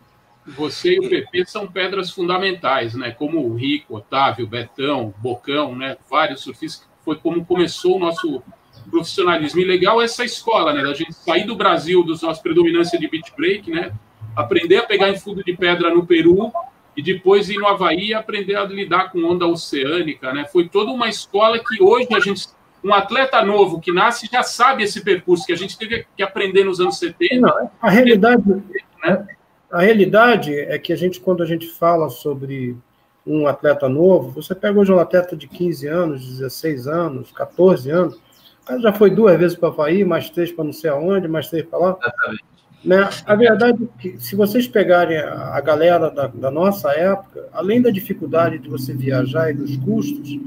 Você e o PP são pedras fundamentais, né? Como o Rico, Otávio, Betão, Bocão, né? Vários surfistas. Foi como começou o nosso profissionalismo. E legal essa escola, né? Da gente sair do Brasil, da nossa predominância de beach break, né? Aprender a pegar em fundo de pedra no Peru e depois ir no Havaí e aprender a lidar com onda oceânica, né? Foi toda uma escola que hoje a gente um atleta novo que nasce já sabe esse percurso que a gente teve que aprender nos anos 70. Não, a realidade, né? a realidade é que a gente, quando a gente fala sobre um atleta novo, você pega hoje um atleta de 15 anos, 16 anos, 14 anos, o cara já foi duas vezes para o Havaí, mais três para não sei aonde, mais três para lá. Exatamente. Né? A verdade é que, se vocês pegarem a, galera da, da, nossa época, além da dificuldade de você viajar e dos custos,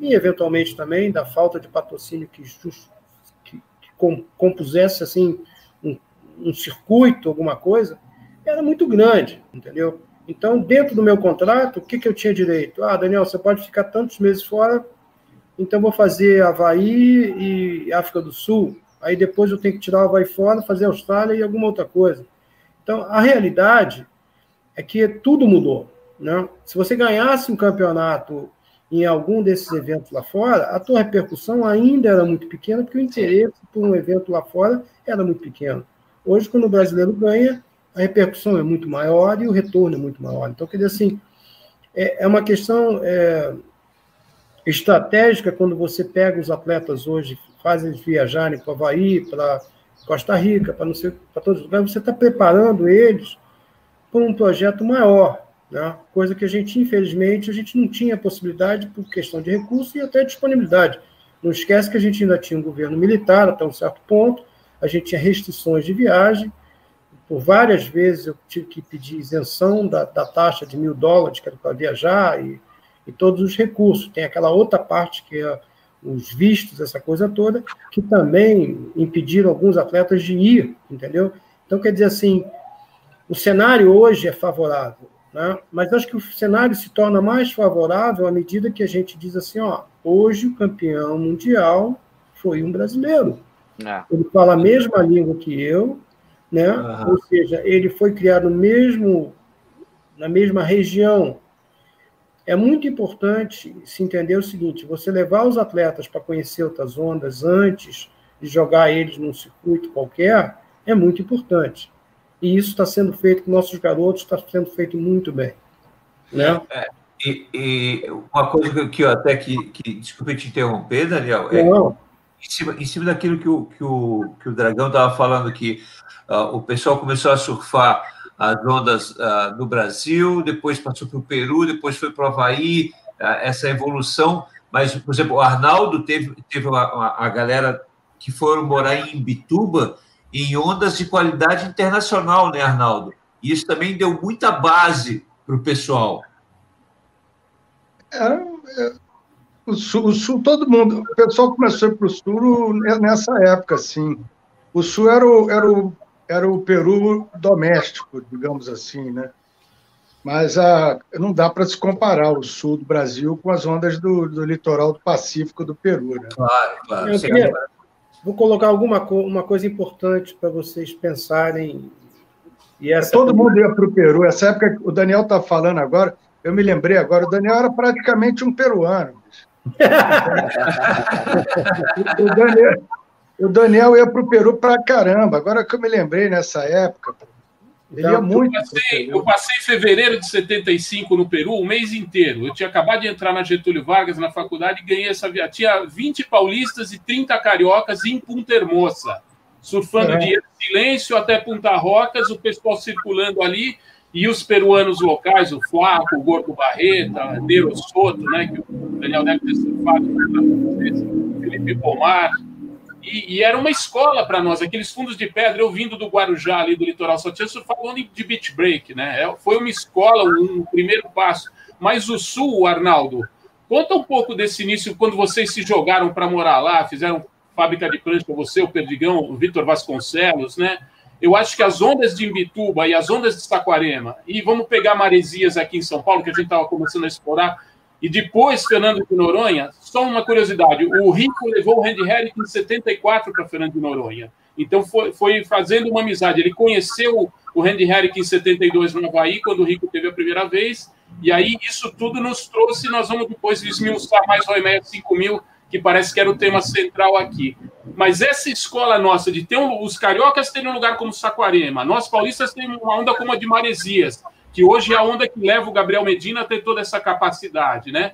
e eventualmente também da falta de patrocínio que, que, que compusesse assim um, um circuito, alguma coisa, era muito grande, entendeu? Então, dentro do meu contrato, o que, que eu tinha direito? Ah, Daniel, você pode ficar tantos meses fora, então vou fazer Havaí e África do Sul aí depois eu tenho que tirar o vai fora, fazer Austrália e alguma outra coisa. Então, a realidade é que tudo mudou. Né? Se você ganhasse um campeonato em algum desses eventos lá fora, a tua repercussão ainda era muito pequena, porque o interesse por um evento lá fora era muito pequeno. Hoje, quando o brasileiro ganha, a repercussão é muito maior e o retorno é muito maior. Então, quer dizer assim, é, é uma questão é, estratégica quando você pega os atletas hoje, faz eles viajarem para o Havaí, para Costa Rica, para não sei, para todos os lugares, você está preparando eles para um projeto maior, né? coisa que a gente, infelizmente, a gente não tinha possibilidade por questão de recurso e até disponibilidade. Não esquece que a gente ainda tinha um governo militar até um certo ponto, a gente tinha restrições de viagem, por várias vezes eu tive que pedir isenção da, da taxa de mil dólares que era para viajar e, e todos os recursos. Tem aquela outra parte que é os vistos, essa coisa toda, que também impediram alguns atletas de ir, entendeu? Então, quer dizer assim, o cenário hoje é favorável, né? mas acho que o cenário se torna mais favorável à medida que a gente diz assim, ó, hoje o campeão mundial foi um brasileiro. É. Ele fala a mesma língua que eu, né? Uhum. Ou seja, ele foi criado mesmo na mesma região. É muito importante se entender o seguinte: você levar os atletas para conhecer outras ondas antes de jogar eles num circuito qualquer é muito importante. E isso está sendo feito com nossos garotos, está sendo feito muito bem. Né? É, e, e, uma coisa que eu até que, que desculpe te interromper, Daniel, é, Não. Em, cima, em cima daquilo que o, que o, que o Dragão estava falando que uh, o pessoal começou a surfar as ondas uh, no Brasil, depois passou para o Peru, depois foi para o Havaí, uh, essa evolução. Mas, por exemplo, o Arnaldo teve, teve a, a galera que foram morar em Bituba em ondas de qualidade internacional, né, Arnaldo? E isso também deu muita base para o pessoal. É, é, o, sul, o, sul, todo mundo, o pessoal começou para o sul nessa época, sim. O sul era o, era o era o Peru doméstico, digamos assim, né? Mas a, ah, não dá para se comparar o sul do Brasil com as ondas do, do litoral do Pacífico do Peru, né? Claro, claro. Queria, vou colocar alguma uma coisa importante para vocês pensarem. E essa Todo mundo ia para o Peru. Essa época que o Daniel está falando agora, eu me lembrei agora, o Daniel era praticamente um peruano. o Daniel, o Daniel ia para o Peru para caramba. Agora que eu me lembrei nessa época. Ele então, ia muito. Eu passei, eu passei fevereiro de 75 no Peru, o mês inteiro. Eu tinha acabado de entrar na Getúlio Vargas na faculdade e ganhei essa viagem. Tinha 20 paulistas e 30 cariocas em Punta Hermosa, surfando é. de silêncio até Punta Rocas, o pessoal circulando ali e os peruanos locais, o Flaco, o Gordo Barreta, Nero Soto, né, que o Daniel deve ter surfado, Felipe Pomar. E, e, era uma escola para nós, aqueles fundos de pedra, eu vindo do Guarujá, ali do litoral só tinha falando de beach break, né? É, foi uma escola, um primeiro passo. Mas o Sul, Arnaldo, conta um pouco desse início, quando vocês se jogaram para morar lá, fizeram fábrica de prancha você, o Perdigão, o Vitor Vasconcelos, né? Eu acho que as ondas de Imbituba e as ondas de Saquarema, e vamos pegar maresias aqui em São Paulo, que a gente estava começando a explorar, e depois, Fernando de Noronha, só uma curiosidade: o Rico levou o Randy Herrick em 74 para Fernando de Noronha. Então, foi, foi fazendo uma amizade. Ele conheceu o Randy Herrick em 72 no Havaí, quando o Rico teve a primeira vez. E aí, isso tudo nos trouxe. Nós vamos depois esmiuçar mais o Roymeyer 5000, que parece que era o tema central aqui. Mas essa escola nossa de ter um, os cariocas terem um lugar como Saquarema, nós paulistas temos uma onda como a de Maresias que hoje é a onda que leva o Gabriel Medina a ter toda essa capacidade, né?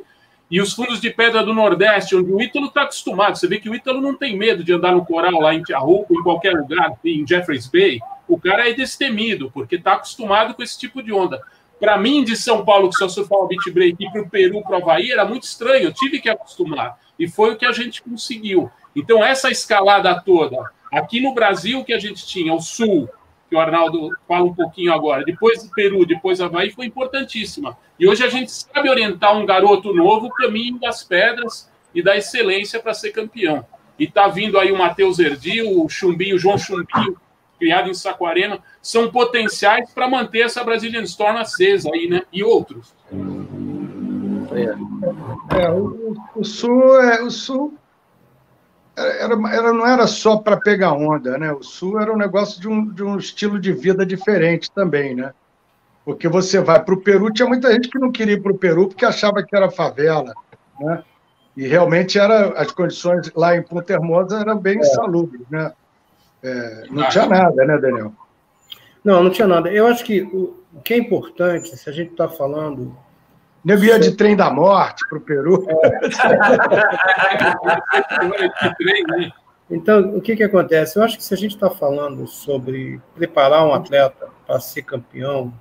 E os fundos de pedra do Nordeste, onde o Ítalo está acostumado. Você vê que o Ítalo não tem medo de andar no coral lá em Tiahuco, em qualquer lugar, em Jeffreys Bay. O cara é destemido, porque está acostumado com esse tipo de onda. Para mim, de São Paulo, que só surfava beat break, e para o Peru, para o Havaí, era muito estranho. Eu tive que acostumar. E foi o que a gente conseguiu. Então, essa escalada toda, aqui no Brasil, que a gente tinha o Sul, que o Arnaldo fala um pouquinho agora, depois do Peru, depois Havaí, foi importantíssima. E hoje a gente sabe orientar um garoto novo o caminho das pedras e da excelência para ser campeão. E está vindo aí o Matheus Erdi, o Chumbinho, o João Chumbinho, criado em Saquarema, são potenciais para manter essa Brazilian Storm acesa aí, né? E outros. É, o, o, Sul, é, o Sul era, era, não era só para pegar onda, né? O sul era um negócio de um, de um estilo de vida diferente também, né? Porque você vai para o Peru, tinha muita gente que não queria ir para o Peru porque achava que era favela, né? E realmente era, as condições lá em Ponta Hermosa eram bem é. insalubres, né? É, não tinha nada, né, Daniel? Não, não tinha nada. Eu acho que o, o que é importante, se a gente está falando Nego ia de trem da morte para o Peru. então, o que, que acontece? Eu acho que se a gente está falando sobre preparar um atleta para ser campeão,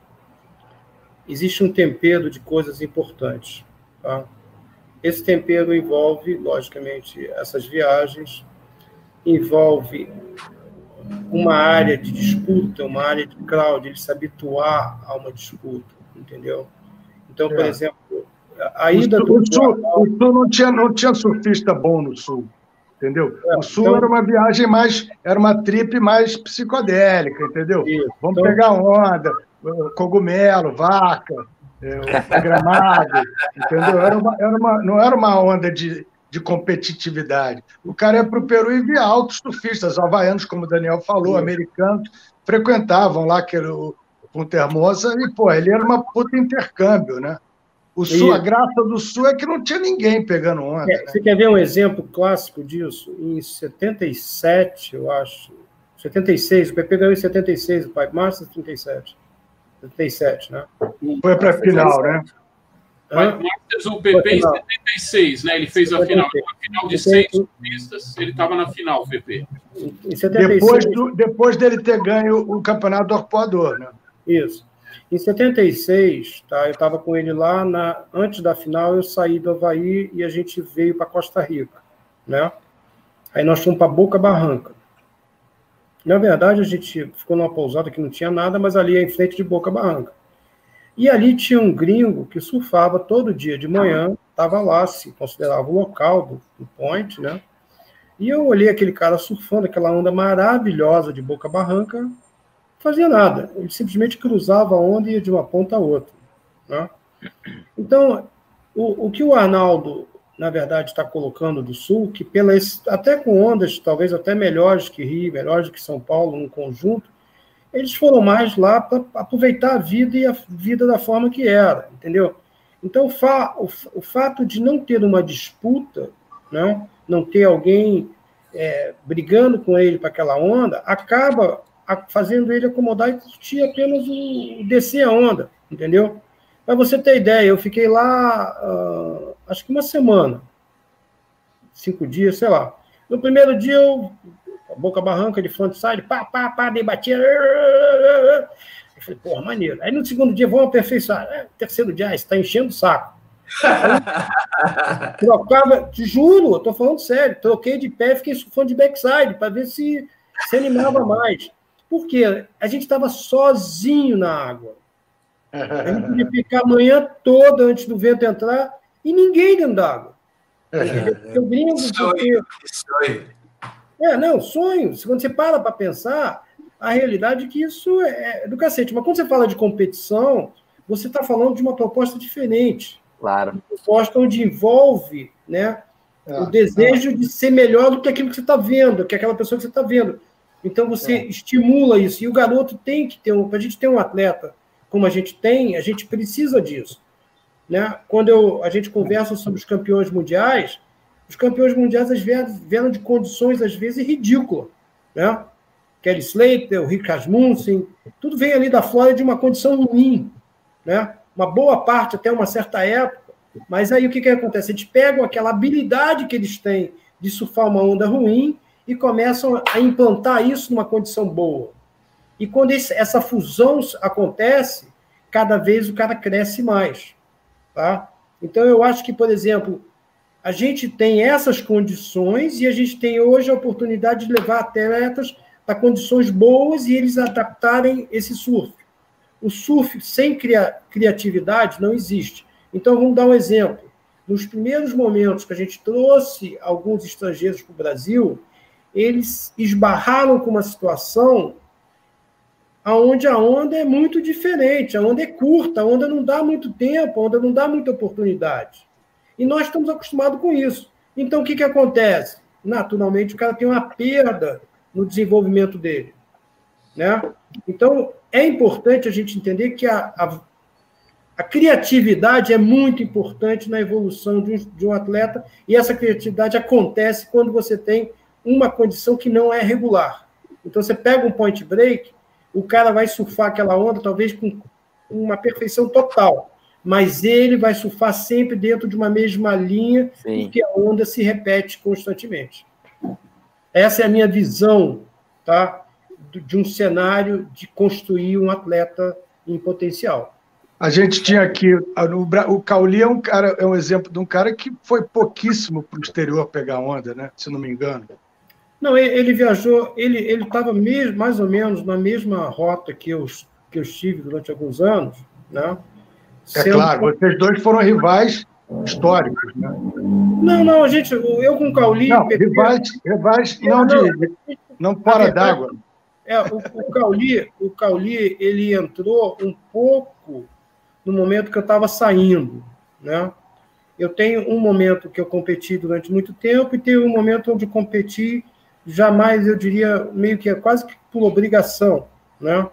existe um tempero de coisas importantes. Tá? Esse tempero envolve, logicamente, essas viagens, envolve uma área de disputa, uma área de crowd, ele se habituar a uma disputa, entendeu? Então, por é. exemplo, a ida o sul, do. Sul, o sul não tinha, não tinha surfista bom no sul. Entendeu? É, o sul então... era uma viagem mais, era uma trip mais psicodélica, entendeu? Isso. Vamos então... pegar onda, cogumelo, vaca, é, gramado, entendeu? Era uma, era uma, não era uma onda de, de competitividade. O cara ia para o Peru e via altos surfistas, havaianos, como o Daniel falou, americanos, frequentavam lá aquele, o, Punta Hermosa, e, pô, ele era uma puta intercâmbio, né? O Sul, a graça do Sul é que não tinha ninguém pegando onda. É, né? Você quer ver um exemplo clássico disso? Em 77, eu acho, 76, o PP ganhou em 76, o Pai Março 37. 77, né? Foi para a final, né? Masters, o PP em 76, né? Ele fez a final. A final de seis pistas, ele estava na final, o PP. Depois, do, depois dele ter ganho o campeonato do arpoador, né? Isso. Em 76, tá, eu estava com ele lá, na, antes da final eu saí do Havaí e a gente veio para Costa Rica, né? Aí nós fomos para Boca Barranca. Na verdade, a gente ficou numa pousada que não tinha nada, mas ali é em frente de Boca Barranca. E ali tinha um gringo que surfava todo dia de manhã, estava lá, se considerava o local do, do point, né? E eu olhei aquele cara surfando aquela onda maravilhosa de Boca Barranca, fazia nada. Ele simplesmente cruzava a onda e ia de uma ponta a outra. Né? Então, o, o que o Arnaldo, na verdade, está colocando do Sul, que pelas, até com ondas talvez até melhores que Rio, melhores que São Paulo no conjunto, eles foram mais lá para aproveitar a vida e a vida da forma que era, entendeu? Então, o, fa, o, o fato de não ter uma disputa, né, não ter alguém é, brigando com ele para aquela onda, acaba fazendo ele acomodar e curtir apenas o, descer a onda, entendeu? Para você ter ideia, eu fiquei lá, uh, acho que uma semana, cinco dias, sei lá. No primeiro dia, eu, boca barranca de frontside, pá, pá, pá, dei batia. Eu falei, porra, maneiro. Aí no segundo dia, vamos aperfeiçoar. É, terceiro dia, está enchendo o saco. Trocava, te juro, eu tô falando sério, troquei de pé, fiquei surfando de backside, para ver se se animava mais. Porque a gente estava sozinho na água. A gente podia ficar a manhã toda antes do vento entrar e ninguém dentro d'água. Eu brinco porque... Sonho. É, não, sonho. Quando você para para pensar, a realidade é que isso é, é do cacete. Mas quando você fala de competição, você está falando de uma proposta diferente. Claro. Uma proposta onde envolve né, o ah, desejo ah. de ser melhor do que aquilo que você está vendo, que aquela pessoa que você está vendo. Então você é. estimula isso. E o garoto tem que ter um. Para a gente ter um atleta como a gente tem, a gente precisa disso. Né? Quando eu, a gente conversa sobre os campeões mundiais, os campeões mundiais às vezes vieram de condições, às vezes, ridículas. Né? Kelly Slater, o Rick Rasmussen, tudo vem ali da Flórida de uma condição ruim. Né? Uma boa parte até uma certa época. Mas aí o que, que acontece? Eles pegam aquela habilidade que eles têm de surfar uma onda ruim e começam a implantar isso numa condição boa. E quando esse, essa fusão acontece, cada vez o cara cresce mais. Tá? Então, eu acho que, por exemplo, a gente tem essas condições e a gente tem hoje a oportunidade de levar atletas para condições boas e eles adaptarem esse surf. O surf sem cria criatividade não existe. Então, vamos dar um exemplo. Nos primeiros momentos que a gente trouxe alguns estrangeiros para o Brasil, eles esbarraram com uma situação onde a onda é muito diferente, a onda é curta, a onda não dá muito tempo, a onda não dá muita oportunidade. E nós estamos acostumados com isso. Então, o que, que acontece? naturalmente o cara tem uma perda no desenvolvimento dele. Né? Então, é importante a gente entender que a, a, a criatividade é muito importante na evolução de um, de um atleta, e essa criatividade acontece quando você tem uma condição que não é regular. Então, você pega um point break, o cara vai surfar aquela onda, talvez com uma perfeição total, mas ele vai surfar sempre dentro de uma mesma linha, Sim. porque a onda se repete constantemente. Essa é a minha visão tá, de um cenário de construir um atleta em potencial. A gente tinha aqui o Cauli é um cara é um exemplo de um cara que foi pouquíssimo para o exterior pegar onda, né? Se não me engano. Não, ele viajou, ele ele estava mais ou menos na mesma rota que eu que eu estive durante alguns anos, né? É Sendo... claro, vocês dois foram rivais históricos, né? Não, não, a gente, eu com o Cauli... Não, Pepe, rivais, rivais não, não, de, não fora d'água. É, o, o, Cauli, o Cauli, ele entrou um pouco no momento que eu estava saindo, né? Eu tenho um momento que eu competi durante muito tempo e tenho um momento onde competi jamais, eu diria, meio que quase que por obrigação, né?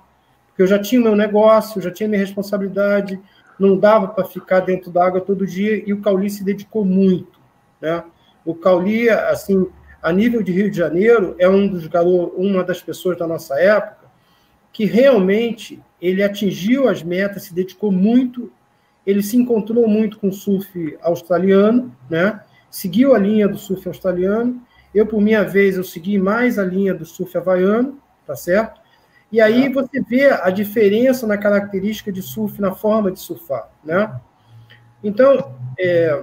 Porque eu já tinha meu negócio, já tinha minha responsabilidade, não dava para ficar dentro da água todo dia e o Cauli se dedicou muito, né? O Cauli, assim, a nível de Rio de Janeiro, é um dos garotos, uma das pessoas da nossa época que realmente ele atingiu as metas, se dedicou muito, ele se encontrou muito com o surf australiano, né? Seguiu a linha do surf australiano. Eu, por minha vez, eu segui mais a linha do surf havaiano, tá certo? E aí você vê a diferença na característica de surf, na forma de surfar, né? Então, é,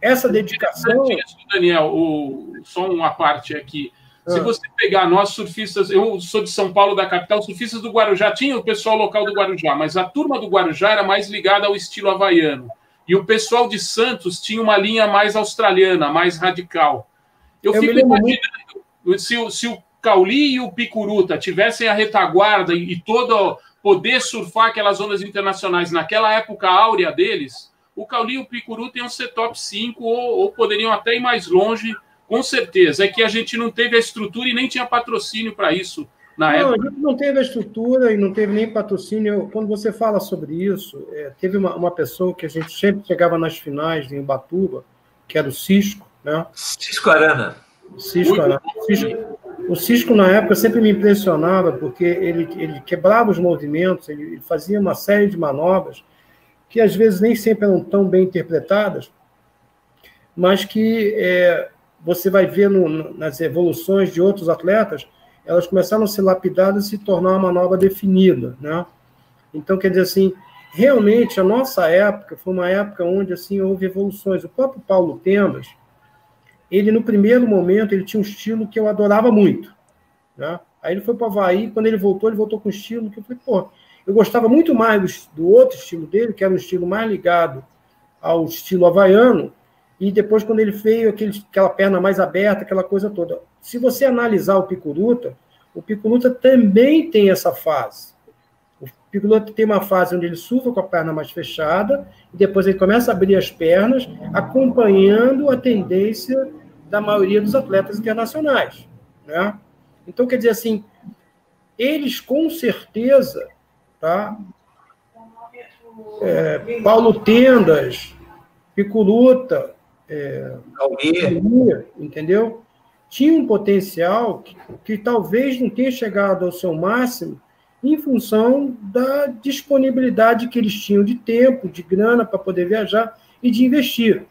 essa dedicação... Daniel, o, só uma parte aqui. Se ah. você pegar nós surfistas, eu sou de São Paulo, da capital, surfistas do Guarujá, tinha o pessoal local do Guarujá, mas a turma do Guarujá era mais ligada ao estilo havaiano. E o pessoal de Santos tinha uma linha mais australiana, mais radical. Eu, eu fico imaginando se, se o Cauli e o Picuruta tivessem a retaguarda e, e todo poder surfar aquelas ondas internacionais naquela época áurea deles, o Cauli e o Picuruta iam ser top 5 ou, ou poderiam até ir mais longe, com certeza. É que a gente não teve a estrutura e nem tinha patrocínio para isso na não, época. A gente não teve a estrutura e não teve nem patrocínio. Quando você fala sobre isso, é, teve uma, uma pessoa que a gente sempre chegava nas finais em Ubatuba, que era o Cisco, né? Cisco Arana. Cisco Arana. Cisco, o Cisco, na época, sempre me impressionava, porque ele, ele quebrava os movimentos, ele fazia uma série de manobras que, às vezes, nem sempre eram tão bem interpretadas, mas que é, você vai ver no, nas evoluções de outros atletas, elas começaram a ser lapidadas e se tornar uma manobra definida, né? Então, quer dizer assim, realmente, a nossa época foi uma época onde, assim, houve evoluções. O próprio Paulo Tembas, ele no primeiro momento ele tinha um estilo que eu adorava muito, né? Aí ele foi para o Havaí, quando ele voltou, ele voltou com um estilo que eu falei, pô, eu gostava muito mais do, do outro estilo dele, que era um estilo mais ligado ao estilo havaiano, e depois quando ele veio aquele, aquela perna mais aberta, aquela coisa toda. Se você analisar o Picuruta, o Picuruta também tem essa fase. O Picuruta tem uma fase onde ele surfa com a perna mais fechada, e depois ele começa a abrir as pernas, acompanhando a tendência da maioria dos atletas internacionais. Né? Então, quer dizer assim, eles com certeza, tá? É, Paulo Tendas, Picuruta, é, entendeu? Tinha um potencial que, que talvez não tenha chegado ao seu máximo em função da disponibilidade que eles tinham de tempo, de grana para poder viajar e de investir.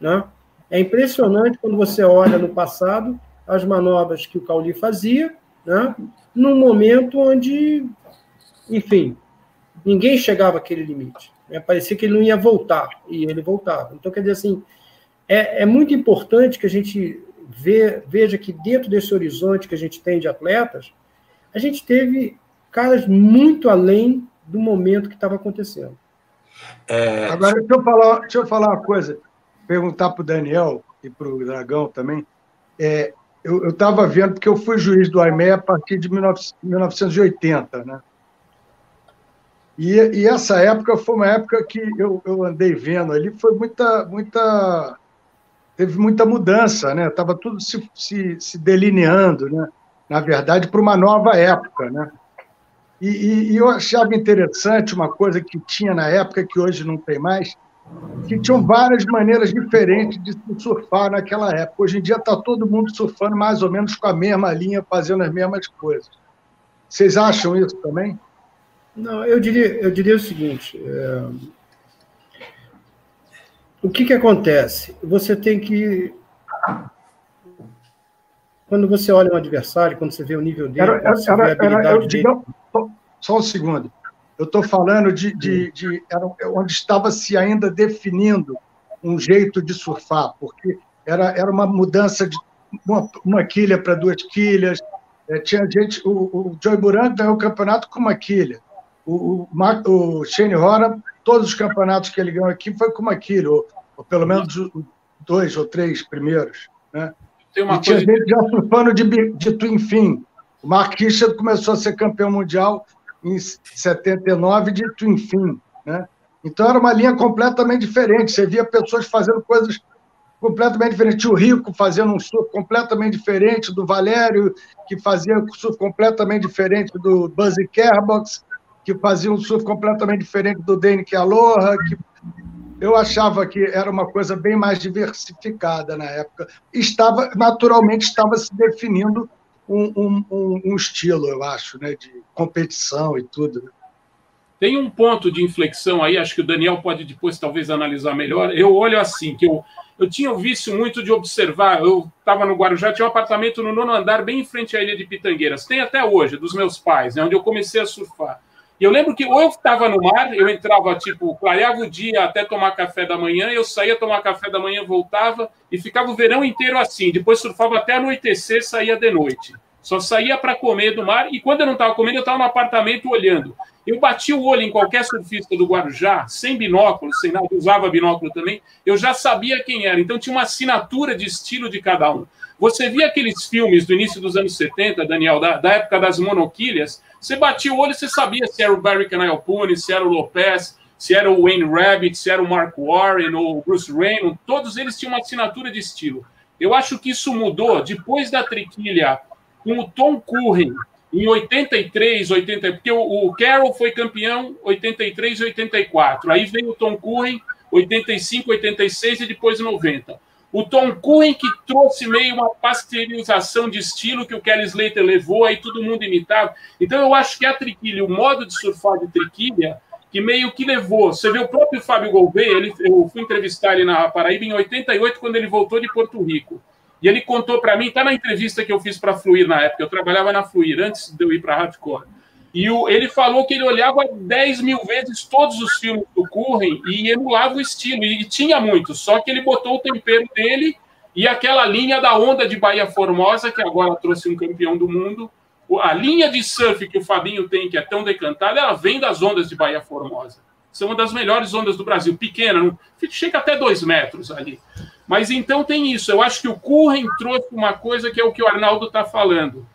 Né? É impressionante quando você olha no passado as manobras que o Cauli fazia, né? num momento onde, enfim, ninguém chegava àquele limite. Né? Parecia que ele não ia voltar, e ele voltava. Então, quer dizer assim, é, é muito importante que a gente vê, veja que dentro desse horizonte que a gente tem de atletas, a gente teve caras muito além do momento que estava acontecendo. É... Agora, deixa eu, falar, deixa eu falar uma coisa perguntar para o Daniel e para o Dragão também. É, eu estava vendo, porque eu fui juiz do AIME a partir de 1980, né? E, e, essa época foi uma época que eu, eu andei vendo ali, foi muita, muita teve muita mudança, né? Estava tudo se, se, se, delineando, né? Na verdade, para uma nova época, né? E, e, e, eu achava interessante uma coisa que tinha na época que hoje não tem mais, que tinham várias maneiras diferentes de surfar naquela época. Hoje em dia está todo mundo surfando mais ou menos com a mesma linha, fazendo as mesmas coisas. Vocês acham isso também? Não, eu diria, eu diria o seguinte: é... o que, que acontece? Você tem que. Quando você olha um adversário, quando você vê o nível dele, era, você era, vê a habilidade era, eu, dele. só um segundo. Eu estou falando de, de, de onde estava se ainda definindo um jeito de surfar, porque era, era uma mudança de uma, uma quilha para duas quilhas. É, tinha gente, o, o Joey Buran ganhou o campeonato com uma quilha. O, o, o Shane Hora, todos os campeonatos que ele ganhou aqui foi com uma quilha, ou, ou pelo menos dois ou três primeiros. Né? Tem uma e tinha coisa... gente já surfando de, de Twin Fin. O Mark Richard começou a ser campeão mundial em 79 de Twin Fin, né? Então era uma linha completamente diferente. Você via pessoas fazendo coisas completamente diferentes. O Rico fazendo um surf completamente diferente do Valério, que fazia um surf completamente diferente do Buzzy Kerbox, que fazia um surf completamente diferente do Dane Aloha, que eu achava que era uma coisa bem mais diversificada na época. Estava naturalmente estava se definindo um, um, um, estilo, eu acho, né, de competição e tudo. Né? Tem um ponto de inflexão aí, acho que o Daniel pode depois talvez analisar melhor. Eu olho assim, que eu, eu tinha o vício muito de observar, eu estava no Guarujá, tinha um apartamento no nono andar, bem em frente à ilha de Pitangueiras. Tem até hoje, dos meus pais, né, onde eu comecei a surfar. E eu lembro que ou eu estava no mar, eu entrava, tipo, clareava o dia até tomar café da manhã, eu saía tomar café da manhã, voltava e ficava o verão inteiro assim. Depois surfava até anoitecer, saía de noite. Só saía para comer do mar e quando eu não estava comendo, eu estava no apartamento olhando. Eu bati o olho em qualquer surfista do Guarujá, sem binóculo, sem nada, usava binóculo também, eu já sabia quem era. Então tinha uma assinatura de estilo de cada um. Você via aqueles filmes do início dos anos 70, Daniel, da, da época das monoquilhas, você batia o olho e você sabia se era o Barry Canal se era o Lopez, se era o Wayne Rabbit, se era o Mark Warren ou o Bruce Raymond, todos eles tinham uma assinatura de estilo. Eu acho que isso mudou depois da triquilha com o Tom Curren em 83, 80, porque o, o Carroll foi campeão 83 e 84. Aí veio o Tom Curren 85, 86 e depois 90. O Tom Curren que trouxe meio uma pasteurização de estilo que o Kelly Slater levou, aí todo mundo imitava. Então eu acho que a triquilha, o modo de surfar de triquilha, que meio que levou. Você vê o próprio Fábio Gouveia, ele, eu fui entrevistar ele na Paraíba em 88, quando ele voltou de Porto Rico. E ele contou para mim, está na entrevista que eu fiz para Fluir na época, eu trabalhava na Fluir, antes de eu ir para Hardcore. E o, ele falou que ele olhava 10 mil vezes todos os filmes do Curren e emulava o estilo. E tinha muito, só que ele botou o tempero dele e aquela linha da onda de Bahia Formosa, que agora trouxe um campeão do mundo. A linha de surf que o Fabinho tem, que é tão decantada, ela vem das ondas de Bahia Formosa. São uma das melhores ondas do Brasil, pequena, chega até dois metros ali. Mas então tem isso. Eu acho que o Curren trouxe uma coisa que é o que o Arnaldo está falando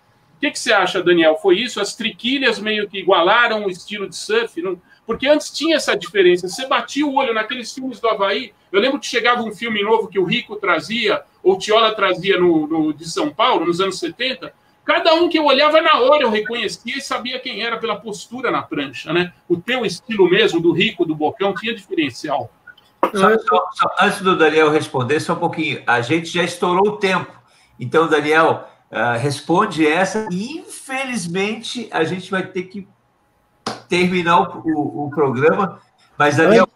que, que você acha, Daniel? Foi isso? As triquilhas meio que igualaram o estilo de surf? Não? Porque antes tinha essa diferença. Você batia o olho naqueles filmes do Havaí. Eu lembro que chegava um filme novo que o Rico trazia, ou Tiola trazia no, no, de São Paulo, nos anos 70. Cada um que eu olhava na hora eu reconhecia e sabia quem era pela postura na prancha, né? O teu estilo mesmo, do Rico, do Bocão, tinha diferencial. Só, só, só, antes do Daniel responder, só um pouquinho. A gente já estourou o tempo. Então, Daniel, Uh, responde essa e, infelizmente, a gente vai ter que terminar o, o, o programa. Mas, Daniel,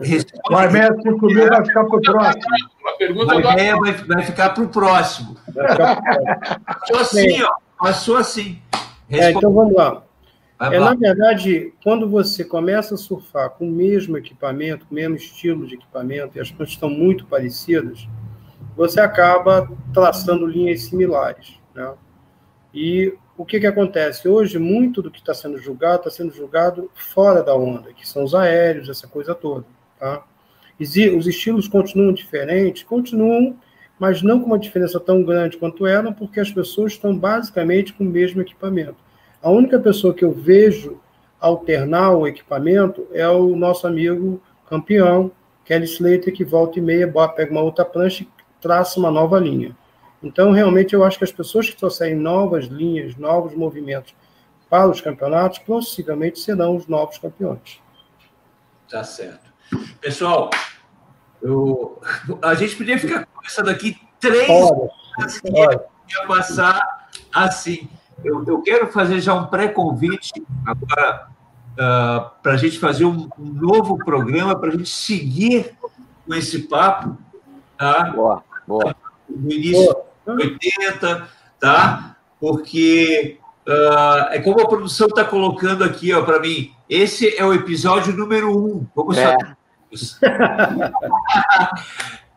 responde... O Arméia 5 mil vai ficar para o próximo. A pergunta o vai, vai ficar para o próximo. Passou assim, ó. Passou assim. É, então, vamos lá. É, na verdade, quando você começa a surfar com o mesmo equipamento, com o mesmo estilo de equipamento, e as coisas estão muito parecidas, você acaba traçando linhas similares. Né? E o que, que acontece? Hoje, muito do que está sendo julgado está sendo julgado fora da onda, que são os aéreos, essa coisa toda. Tá? Os estilos continuam diferentes, continuam, mas não com uma diferença tão grande quanto eram, porque as pessoas estão basicamente com o mesmo equipamento. A única pessoa que eu vejo alternar o equipamento é o nosso amigo campeão, Kelly Slater, que volta e meia, pega uma outra prancha traça uma nova linha. Então, realmente, eu acho que as pessoas que trouxerem novas linhas, novos movimentos para os campeonatos, possivelmente serão os novos campeões. Tá certo. Pessoal, eu, a gente podia ficar conversando aqui três horas que ia passar assim. Eu, eu quero fazer já um pré-convite agora uh, ah, para a gente fazer um, um novo programa, para a gente seguir com esse papo. Tá? Boa, boa. No início boa. 80, tá? Porque uh, é como a produção está colocando aqui ó, para mim. Esse é o episódio número um. Vamos é.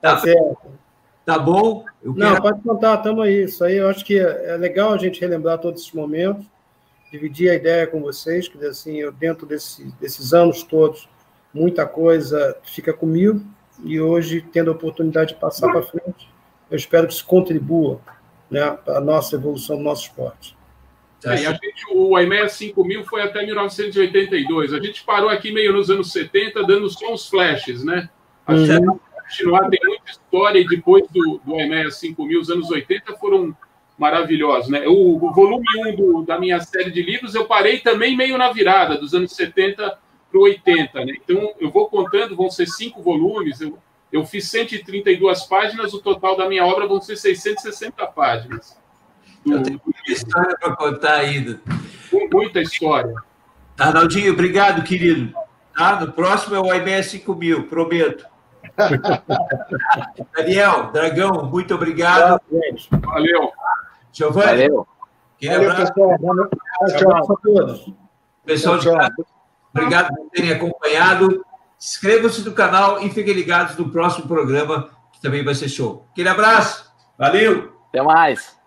tá certo. Tá bom? Eu Não, pode contar, estamos aí. Isso aí eu acho que é legal a gente relembrar todos esses momentos, dividir a ideia com vocês, que assim, eu, dentro desse, desses anos todos, muita coisa fica comigo, e hoje, tendo a oportunidade de passar para frente, eu espero que isso contribua né, para a nossa evolução do nosso esporte. É, a gente, o IMEA 5000 foi até 1982. A gente parou aqui meio nos anos 70, dando só uns flashes, né? Acho uhum continuar, tem muita história, e depois do, do EMEA 5000, os anos 80 foram maravilhosos, né? O, o volume 1 do, da minha série de livros, eu parei também meio na virada, dos anos 70 para o 80, né? Então, eu vou contando, vão ser cinco volumes, eu, eu fiz 132 páginas, o total da minha obra vão ser 660 páginas. Eu tenho muita história para contar ainda. Muita história. Arnaldinho, obrigado, querido. Ah, no próximo é o IBS 5000, prometo. Daniel, Dragão, muito obrigado. Valeu. Giovanni. Valeu. Valeu, pessoal. Tchau, tchau a todos. Pessoal de casa, obrigado por terem acompanhado. Inscrevam-se no canal e fiquem ligados no próximo programa, que também vai ser show. Aquele abraço. Valeu. Até mais.